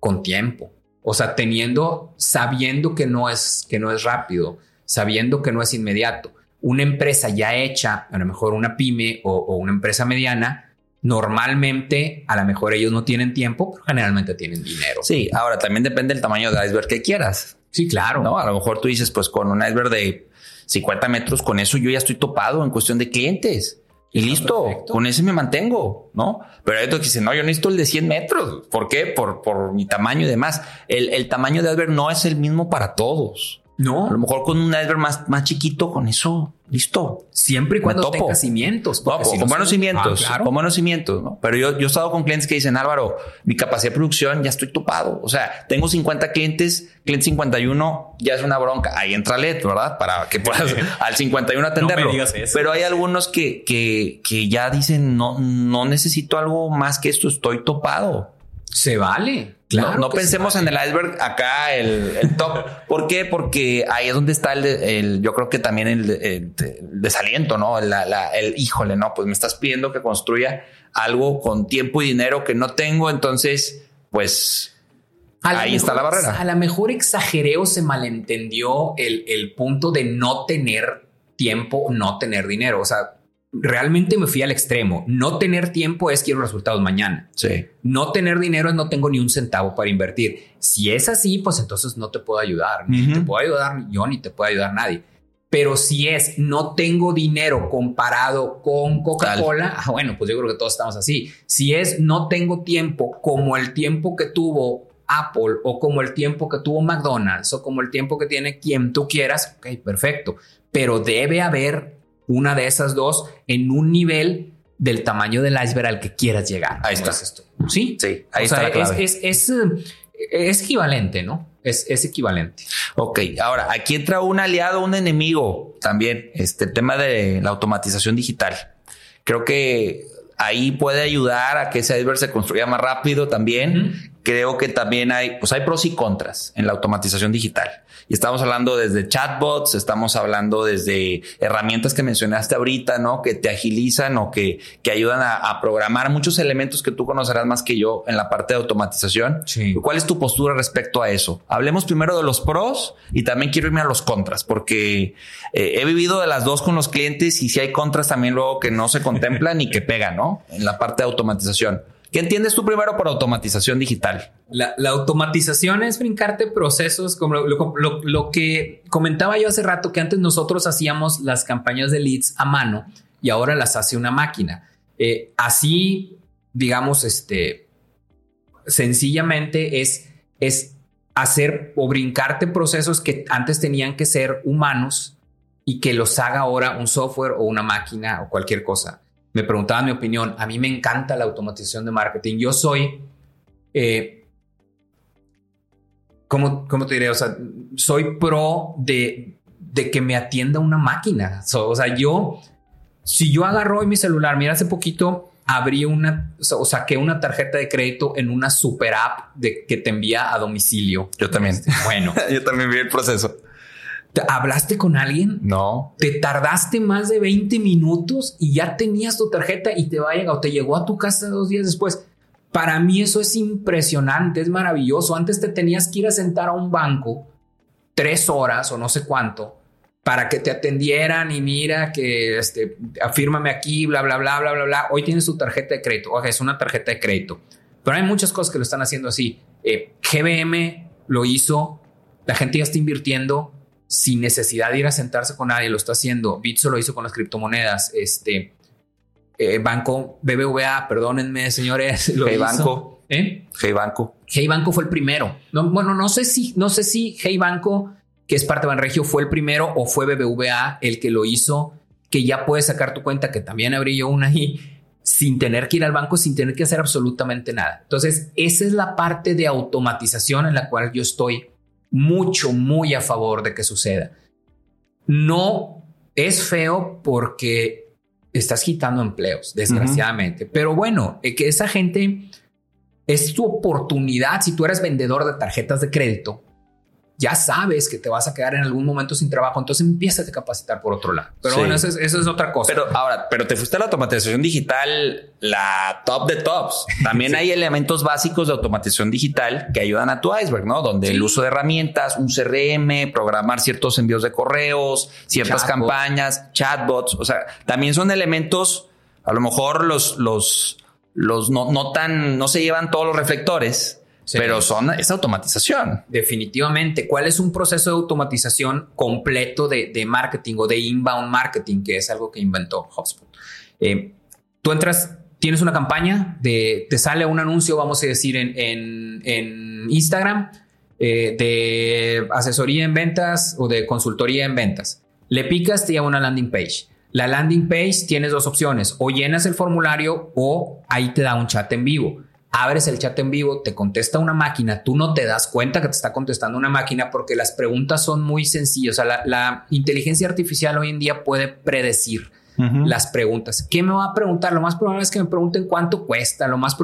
S4: con tiempo. O sea, teniendo, sabiendo que no es, que no es rápido, sabiendo que no es inmediato. Una empresa ya hecha, a lo mejor una pyme o, una empresa mediana, normalmente a lo mejor ellos no tienen tiempo, pero generalmente tienen dinero.
S3: Sí, ahora también depende del tamaño de iceberg que quieras.
S4: Sí, claro.
S3: No, a lo mejor tú dices, pues con un iceberg de 50 metros, con eso yo ya estoy topado en cuestión de clientes. Y listo, con ese me mantengo, ¿no? Pero hay otros que dicen, no, yo necesito el de 100 metros. ¿Por qué? Por, por mi tamaño y demás. El, el tamaño de iceberg no es el mismo para todos.
S4: No.
S3: A lo mejor con un iceberg más, más chiquito, con eso, listo.
S4: Siempre y cuando tenga cimientos.
S3: con, buenos cimientos, ah, con buenos cimientos, ¿no? Pero yo, yo he estado con clientes que dicen, Álvaro, mi capacidad de producción ya estoy topado. O sea, tengo 50 clientes, cliente 51 ya es una bronca. Ahí entra LED, ¿verdad? Para que puedas al 51 atenderlo. Pero hay algunos que, que, que ya dicen, no, no necesito algo más que esto, estoy topado.
S4: Se vale.
S3: Claro no, pensemos en el iceberg acá, el, top. ¿Por qué? Porque ahí es donde está el, yo creo que también el, desaliento, ¿no? el híjole, no, pues me estás pidiendo que construya algo con tiempo y dinero que no tengo, entonces, pues ahí está la barrera.
S4: A lo mejor exageré o se malentendió el, el punto de no tener tiempo, no tener dinero. O sea, realmente me fui al extremo. No tener tiempo es quiero resultados mañana.
S3: Sí.
S4: No tener dinero es no tengo ni un centavo para invertir. Si es así, pues entonces no te puedo ayudar. Ni te puedo ayudar yo, ni te puede ayudar nadie. Pero si es no tengo dinero comparado con Coca-Cola, ah, bueno, pues yo creo que todos estamos así. Si es no tengo tiempo como el tiempo que tuvo Apple o como el tiempo que tuvo McDonald's o como el tiempo que tiene quien tú quieras, ok, perfecto. Pero debe haber una de esas dos en un nivel del tamaño del iceberg al que quieras llegar.
S3: Ahí está. esto.
S4: Sí,
S3: sí, ahí está.
S4: Es, es, es, equivalente, ¿no? Es, es, equivalente.
S3: Ok, ahora aquí entra un aliado, un enemigo también, este tema de la automatización digital. Creo que ahí puede ayudar a que ese iceberg se construya más rápido también. Creo que también hay, pues hay pros y contras en la automatización digital. Y estamos hablando desde chatbots, estamos hablando desde herramientas que mencionaste ahorita, ¿no? Que te agilizan o que, que ayudan a, programar muchos elementos que tú conocerás más que yo en la parte de automatización. ¿Cuál es tu postura respecto a eso? Hablemos primero de los pros y también quiero irme a los contras, porque eh, he vivido de las dos con los clientes y si hay contras también luego que no se contemplan y que pegan, ¿no? En la parte de automatización. ¿Qué entiendes tú primero por automatización digital?
S4: La, automatización es brincarte procesos como lo, que comentaba yo hace rato, que antes nosotros hacíamos las campañas de leads a mano y ahora las hace una máquina. Eh, así, digamos, este, sencillamente es, es hacer o brincarte procesos que antes tenían que ser humanos y que los haga ahora un software o una máquina o cualquier cosa me preguntaban mi opinión. A mí me encanta la automatización de marketing. Yo soy, eh, ¿cómo, te diré? O sea, soy pro de, de que me atienda una máquina. o sea, yo, si yo agarro hoy mi celular, mira, hace poquito abrí una, o saqué una tarjeta de crédito en una super app de, que te envía a domicilio.
S3: Yo también.
S4: Bueno,
S3: yo también vi el proceso.
S4: ¿Hablaste con alguien?
S3: No.
S4: Te tardaste más de 20 minutos y ya tenías tu tarjeta y te va a llegar o te llegó a tu casa dos días después. Para mí eso es impresionante, es maravilloso. Antes te tenías que ir a sentar a un banco tres horas o no sé cuánto para que te atendieran y mira que este, afírmame aquí, bla, bla, bla, bla, bla, bla. Hoy tienes tu tarjeta de crédito. Oye, es una tarjeta de crédito. Pero hay muchas cosas que lo están haciendo así. Eh, GBM lo hizo, la gente ya está invirtiendo sin necesidad de ir a sentarse con nadie, lo está haciendo. Bitso lo hizo con las criptomonedas. Este eh, Banco BBVA, perdónenme, señores, lo
S3: Hey
S4: hizo.
S3: Banco.
S4: ¿Eh?
S3: Hey Banco.
S4: Hey Banco fue el primero. No, bueno, no sé si, no sé si Hey Banco, que es parte de Banregio, fue el primero o fue BBVA el que lo hizo, que ya puedes sacar tu cuenta, que también abrí yo una ahí, sin tener que ir al banco, sin tener que hacer absolutamente nada. Entonces, esa es la parte de automatización en la cual yo estoy mucho, muy a favor de que suceda. No es feo porque estás quitando empleos, desgraciadamente. Pero bueno, eh, que esa gente es tu oportunidad. Si tú eres vendedor de tarjetas de crédito, ya sabes que te vas a quedar en algún momento sin trabajo. Entonces empiezas a capacitar por otro lado. Pero
S3: Sí.
S4: bueno, eso es, eso es otra cosa.
S3: Pero ahora, pero te fuiste a la automatización digital, la top de tops. También hay elementos básicos de automatización digital que ayudan a tu iceberg, ¿no? Donde el uso de herramientas, un CRM, programar ciertos envíos de correos, ciertas campañas, chatbots. O sea, también son elementos, a lo mejor los, los, los no, no tan, no se llevan todos los reflectores,
S4: Sí.
S3: pero son esa automatización.
S4: Definitivamente. ¿Cuál es un proceso de automatización completo de, de marketing o de inbound marketing, que es algo que inventó HubSpot? Eh, tú entras, tienes una campaña, de, te sale un anuncio, vamos a decir, en, en- en Instagram eh, de asesoría en ventas o de consultoría en ventas. Le picas, te lleva a una landing page. La landing page tienes dos opciones, o llenas el formulario o ahí te da un chat en vivo abres el chat en vivo, te contesta una máquina, tú no te das cuenta que te está contestando una máquina porque las preguntas son muy sencillas. O sea, la, la inteligencia artificial hoy en día puede predecir las preguntas. ¿Qué me va a preguntar? Lo más probable es que me pregunten cuánto cuesta, lo más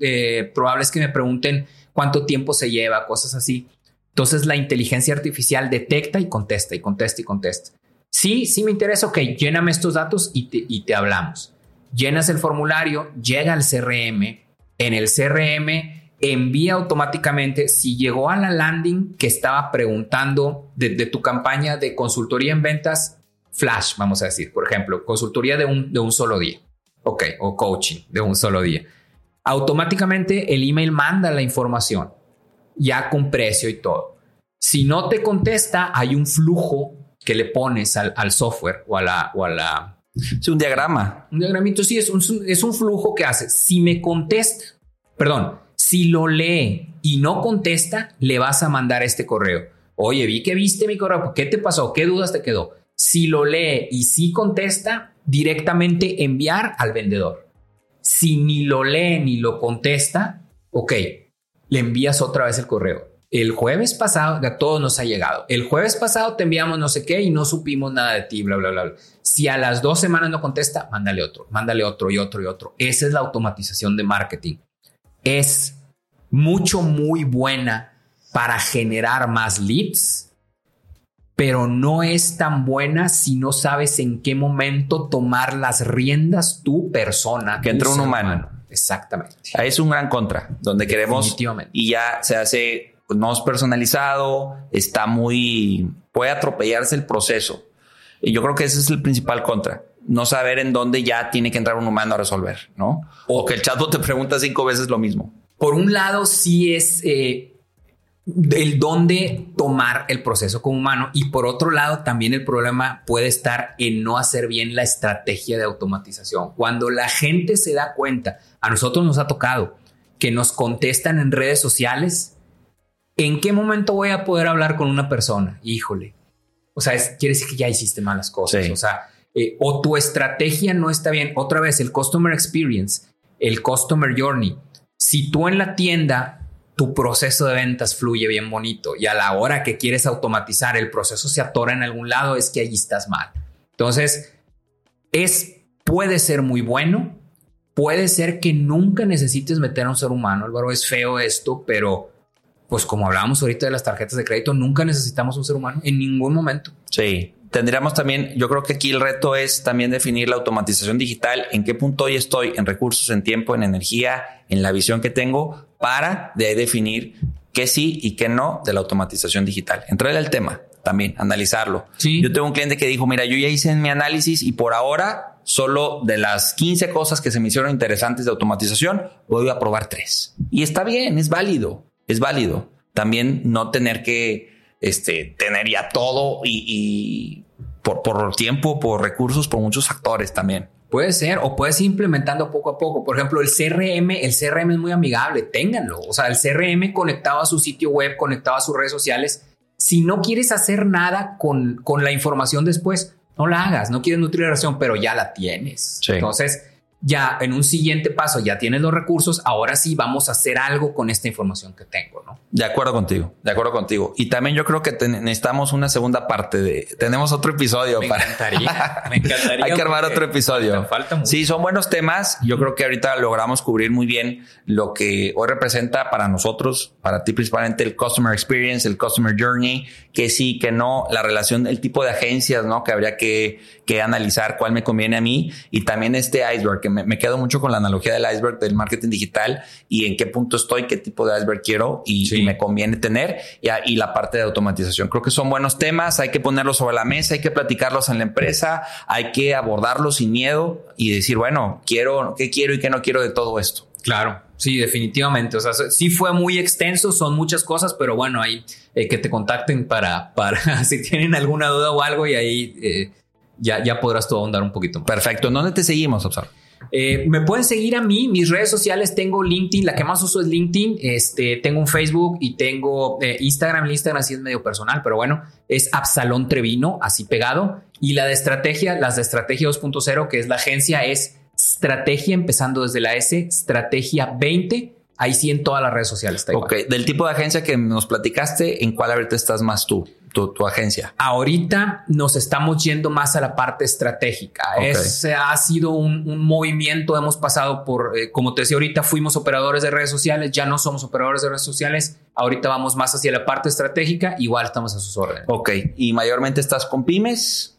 S4: eh, probable es que me pregunten cuánto tiempo se lleva, cosas así. Entonces la inteligencia artificial detecta y contesta y contesta y contesta. Sí, sí me interesa, ok, lléname estos datos y te, y te hablamos. Llenas el formulario, llega al CRM, en el CRM envía automáticamente si llegó a la landing que estaba preguntando de, tu campaña de consultoría en ventas flash, vamos a decir, por ejemplo, consultoría de un, de un solo día, ok, o coaching de un solo día. Automáticamente el email manda la información ya con precio y todo. Si no te contesta, hay un flujo que le pones al, al software o a la, o a la,
S3: Es un diagrama.
S4: un diagramito sí es un, es un flujo que hace. Si me contesta, perdón, si lo lee y no contesta, le vas a mandar este correo. Oye, vi que viste mi correo. ¿Qué te pasó? ¿Qué dudas te quedó? Si lo lee y sí contesta, directamente enviar al vendedor. Si ni lo lee ni lo contesta, ok, le envías otra vez el correo. El jueves pasado, a todos nos ha llegado. El jueves pasado te enviamos no sé qué y no supimos nada de ti, bla, bla, bla. bla. Si a las dos semanas no contesta, mándale otro, mándale otro y otro y otro. Esa es la automatización de marketing. Es mucho, muy buena para generar más leads, pero no es tan buena si no sabes en qué momento tomar las riendas tu persona.
S3: Que
S4: tu
S3: entre un
S4: ser
S3: humano.
S4: Exactamente.
S3: Ahí es un gran contra, donde queremos y ya se hace pues, no es personalizado, está muy puede atropellarse el proceso. Y yo creo que ese es el principal contra. No saber en dónde ya tiene que entrar un humano a resolver, ¿no? O que el chatbot te pregunta cinco veces lo mismo.
S4: Por un lado, sí es eh, el dónde tomar el proceso como humano y por otro lado, también el problema puede estar en no hacer bien la estrategia de automatización. Cuando la gente se da cuenta, a nosotros nos ha tocado que nos contestan en redes sociales, ¿en qué momento voy a poder hablar con una persona? Híjole. O sea, es, quiere decir que ya hiciste malas cosas.
S3: Sí.
S4: O sea, eh, o tu estrategia no está bien. Otra vez, el customer experience, el customer journey. Si tú en la tienda tu proceso de ventas fluye bien bonito y a la hora que quieres automatizar el proceso se atora en algún lado, es que allí estás mal. Entonces, es, puede ser muy bueno, puede ser que nunca necesites meter a un ser humano. Álvaro, es feo esto, pero pues como hablábamos ahorita de las tarjetas de crédito, nunca necesitamos un ser humano en ningún momento.
S3: Sí, tendríamos también, yo creo que aquí el reto es también definir la automatización digital, en qué punto hoy estoy en recursos, en tiempo, en energía, en la visión que tengo para de definir qué sí y qué no de la automatización digital. Entrar al tema también, analizarlo.
S4: Sí.
S3: Yo tengo un cliente que dijo, mira, yo ya hice mi análisis y por ahora solo de las 15 cosas que se me hicieron interesantes de automatización, voy a probar tres. Y está bien, es válido, es válido. También no tener que este, tener ya todo y, y por, por tiempo, por recursos, por muchos factores también.
S4: Puede ser, o puedes ir implementando poco a poco. Por ejemplo, el CRM, el CRM es muy amigable, ténganlo. O sea, el CRM conectado a su sitio web, conectado a sus redes sociales. Si no quieres hacer nada con, con la información después, no la hagas. No quieres nutrir la relación, pero ya la tienes.
S3: Sí.
S4: Entonces, ya en un siguiente paso, ya tienes los recursos. Ahora sí vamos a hacer algo con esta información que tengo, ¿no?
S3: De acuerdo contigo, de acuerdo contigo. Y también yo creo que necesitamos una segunda parte de, tenemos otro episodio
S4: Me
S3: para...
S4: encantaría, me encantaría.
S3: Hay que armar otro episodio.
S4: Falta mucho.
S3: Sí, son buenos temas. Yo creo que ahorita logramos cubrir muy bien lo que hoy representa para nosotros, para ti principalmente el customer experience, el customer journey, que sí, que no, la relación, el tipo de agencias, ¿no? Que habría que, que analizar cuál me conviene a mí y también este iceberg, que me, me quedo mucho con la analogía del iceberg del marketing digital y en qué punto estoy, qué tipo de iceberg quiero y,
S4: Sí.
S3: y me conviene tener y, a- y la parte de automatización. Creo que son buenos temas, hay que ponerlos sobre la mesa, hay que platicarlos en la empresa, hay que abordarlos sin miedo y decir, bueno, quiero, qué quiero y qué no quiero de todo esto.
S4: Claro, sí, definitivamente. O sea, sí fue muy extenso, son muchas cosas, pero bueno, ahí eh, que te contacten para, para si tienen alguna duda o algo y ahí eh, ya, ya podrás tú ahondar un poquito más.
S3: Perfecto. ¿En dónde te seguimos, Obsar?
S4: Eh, me pueden seguir a mí, mis redes sociales, tengo LinkedIn, la que más uso es LinkedIn, este, tengo un Facebook y tengo eh, Instagram, el Instagram sí es medio personal, pero bueno, es Absalón Trevino, así pegado. Y la de estrategia, las de estrategia 2.0, que es la agencia, es estrategia, empezando desde la S, estrategia 20, ahí sí en todas las redes sociales. está igual.
S3: Ok. Del tipo de agencia que nos platicaste, ¿en cuál ahorita estás más tú, tu, tu agencia?
S4: Ahorita nos estamos yendo más a la parte estratégica.
S3: Ok.
S4: Ese ha sido un, un movimiento. Hemos pasado por, eh, como te decía ahorita, fuimos operadores de redes sociales, ya no somos operadores de redes sociales. Ahorita vamos más hacia la parte estratégica. Igual estamos a sus órdenes.
S3: Ok. ¿Y mayormente estás con pymes?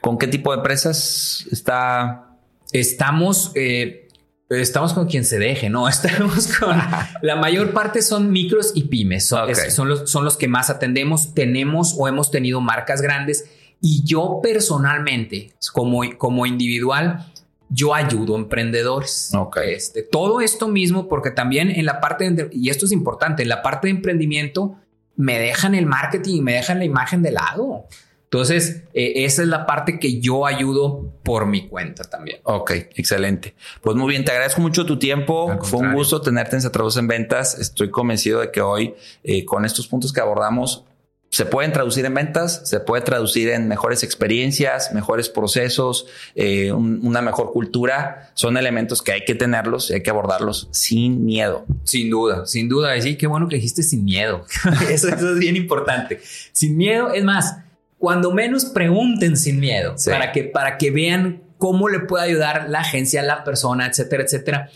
S3: ¿Con qué tipo de empresas está?
S4: Estamos, eh, estamos con quien se deje, no estamos con la mayor parte son micros y pymes. Son,
S3: Ok.
S4: es- son los, son los que más atendemos. Tenemos o hemos tenido marcas grandes y yo personalmente, como, como individual, yo ayudo a emprendedores.
S3: Ok.
S4: Este, todo esto mismo, porque también en la parte, de, y esto es importante, en la parte de emprendimiento me dejan el marketing y me dejan la imagen de lado. Entonces, eh, esa es la parte que yo ayudo por mi cuenta también.
S3: Ok, excelente. Pues muy bien, te agradezco mucho tu tiempo. Fue un gusto tenerte en Se Traduce en Ventas. Estoy convencido de que hoy, eh, con estos puntos que abordamos, se pueden traducir en ventas, se puede traducir en mejores experiencias, mejores procesos, eh, un- una mejor cultura. Son elementos que hay que tenerlos y hay que abordarlos sin miedo.
S4: Sin duda, sin duda. Y sí, qué bueno que dijiste sin miedo. eso, eso es bien importante. Sin miedo, es más, cuando menos pregunten sin miedo
S3: Sí.
S4: para, que, para que vean cómo le puede ayudar la agencia, la persona, etcétera, etcétera.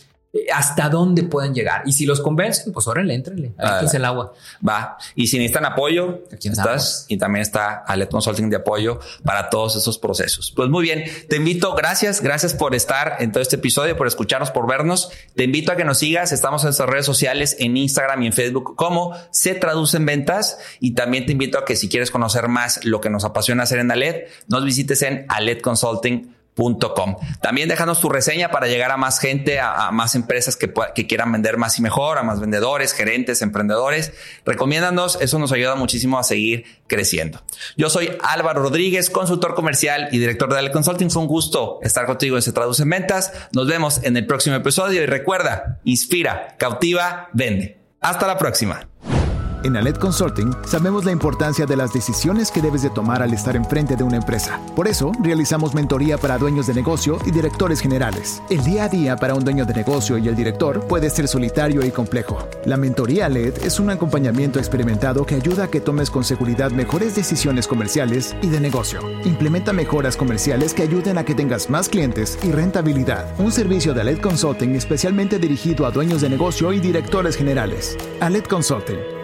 S4: Hasta dónde pueden llegar. Y si los convencen, pues órale, éntrenle.
S3: Ah,
S4: el agua.
S3: Va. Y si necesitan apoyo,
S4: Aquí
S3: estás.
S4: andamos.
S3: Y también está Alet Consulting de apoyo para todos esos procesos. Pues muy bien. Te invito, gracias, gracias por estar en todo este episodio, por escucharnos, por vernos. Te invito a que nos sigas. Estamos en nuestras redes sociales, en Instagram y en Facebook, como se traduce en ventas. Y también te invito a que si quieres conocer más lo que nos apasiona hacer en Alet, nos visites en aletconsulting.com. También déjanos tu reseña para llegar a más gente, a, más empresas que quieran vender más y mejor, a más vendedores, gerentes, emprendedores. Recomiéndanos, eso nos ayuda muchísimo a seguir creciendo. Yo soy Álvaro Rodríguez, consultor comercial y director de Ale Consulting. Fue un gusto estar contigo en Se Traduce en Ventas. Nos vemos en el próximo episodio y recuerda, inspira, cautiva, vende. Hasta la próxima.
S2: En Alet Consulting sabemos la importancia de las decisiones que debes de tomar al estar enfrente de una empresa. Por eso, realizamos mentoría para dueños de negocio y directores generales. El día a día para un dueño de negocio y el director puede ser solitario y complejo. La mentoría LED es un acompañamiento experimentado que ayuda a que tomes con seguridad mejores decisiones comerciales y de negocio. Implementa mejoras comerciales que ayuden a que tengas más clientes y rentabilidad. Un servicio de Alet Consulting especialmente dirigido a dueños de negocio y directores generales. Alet Consulting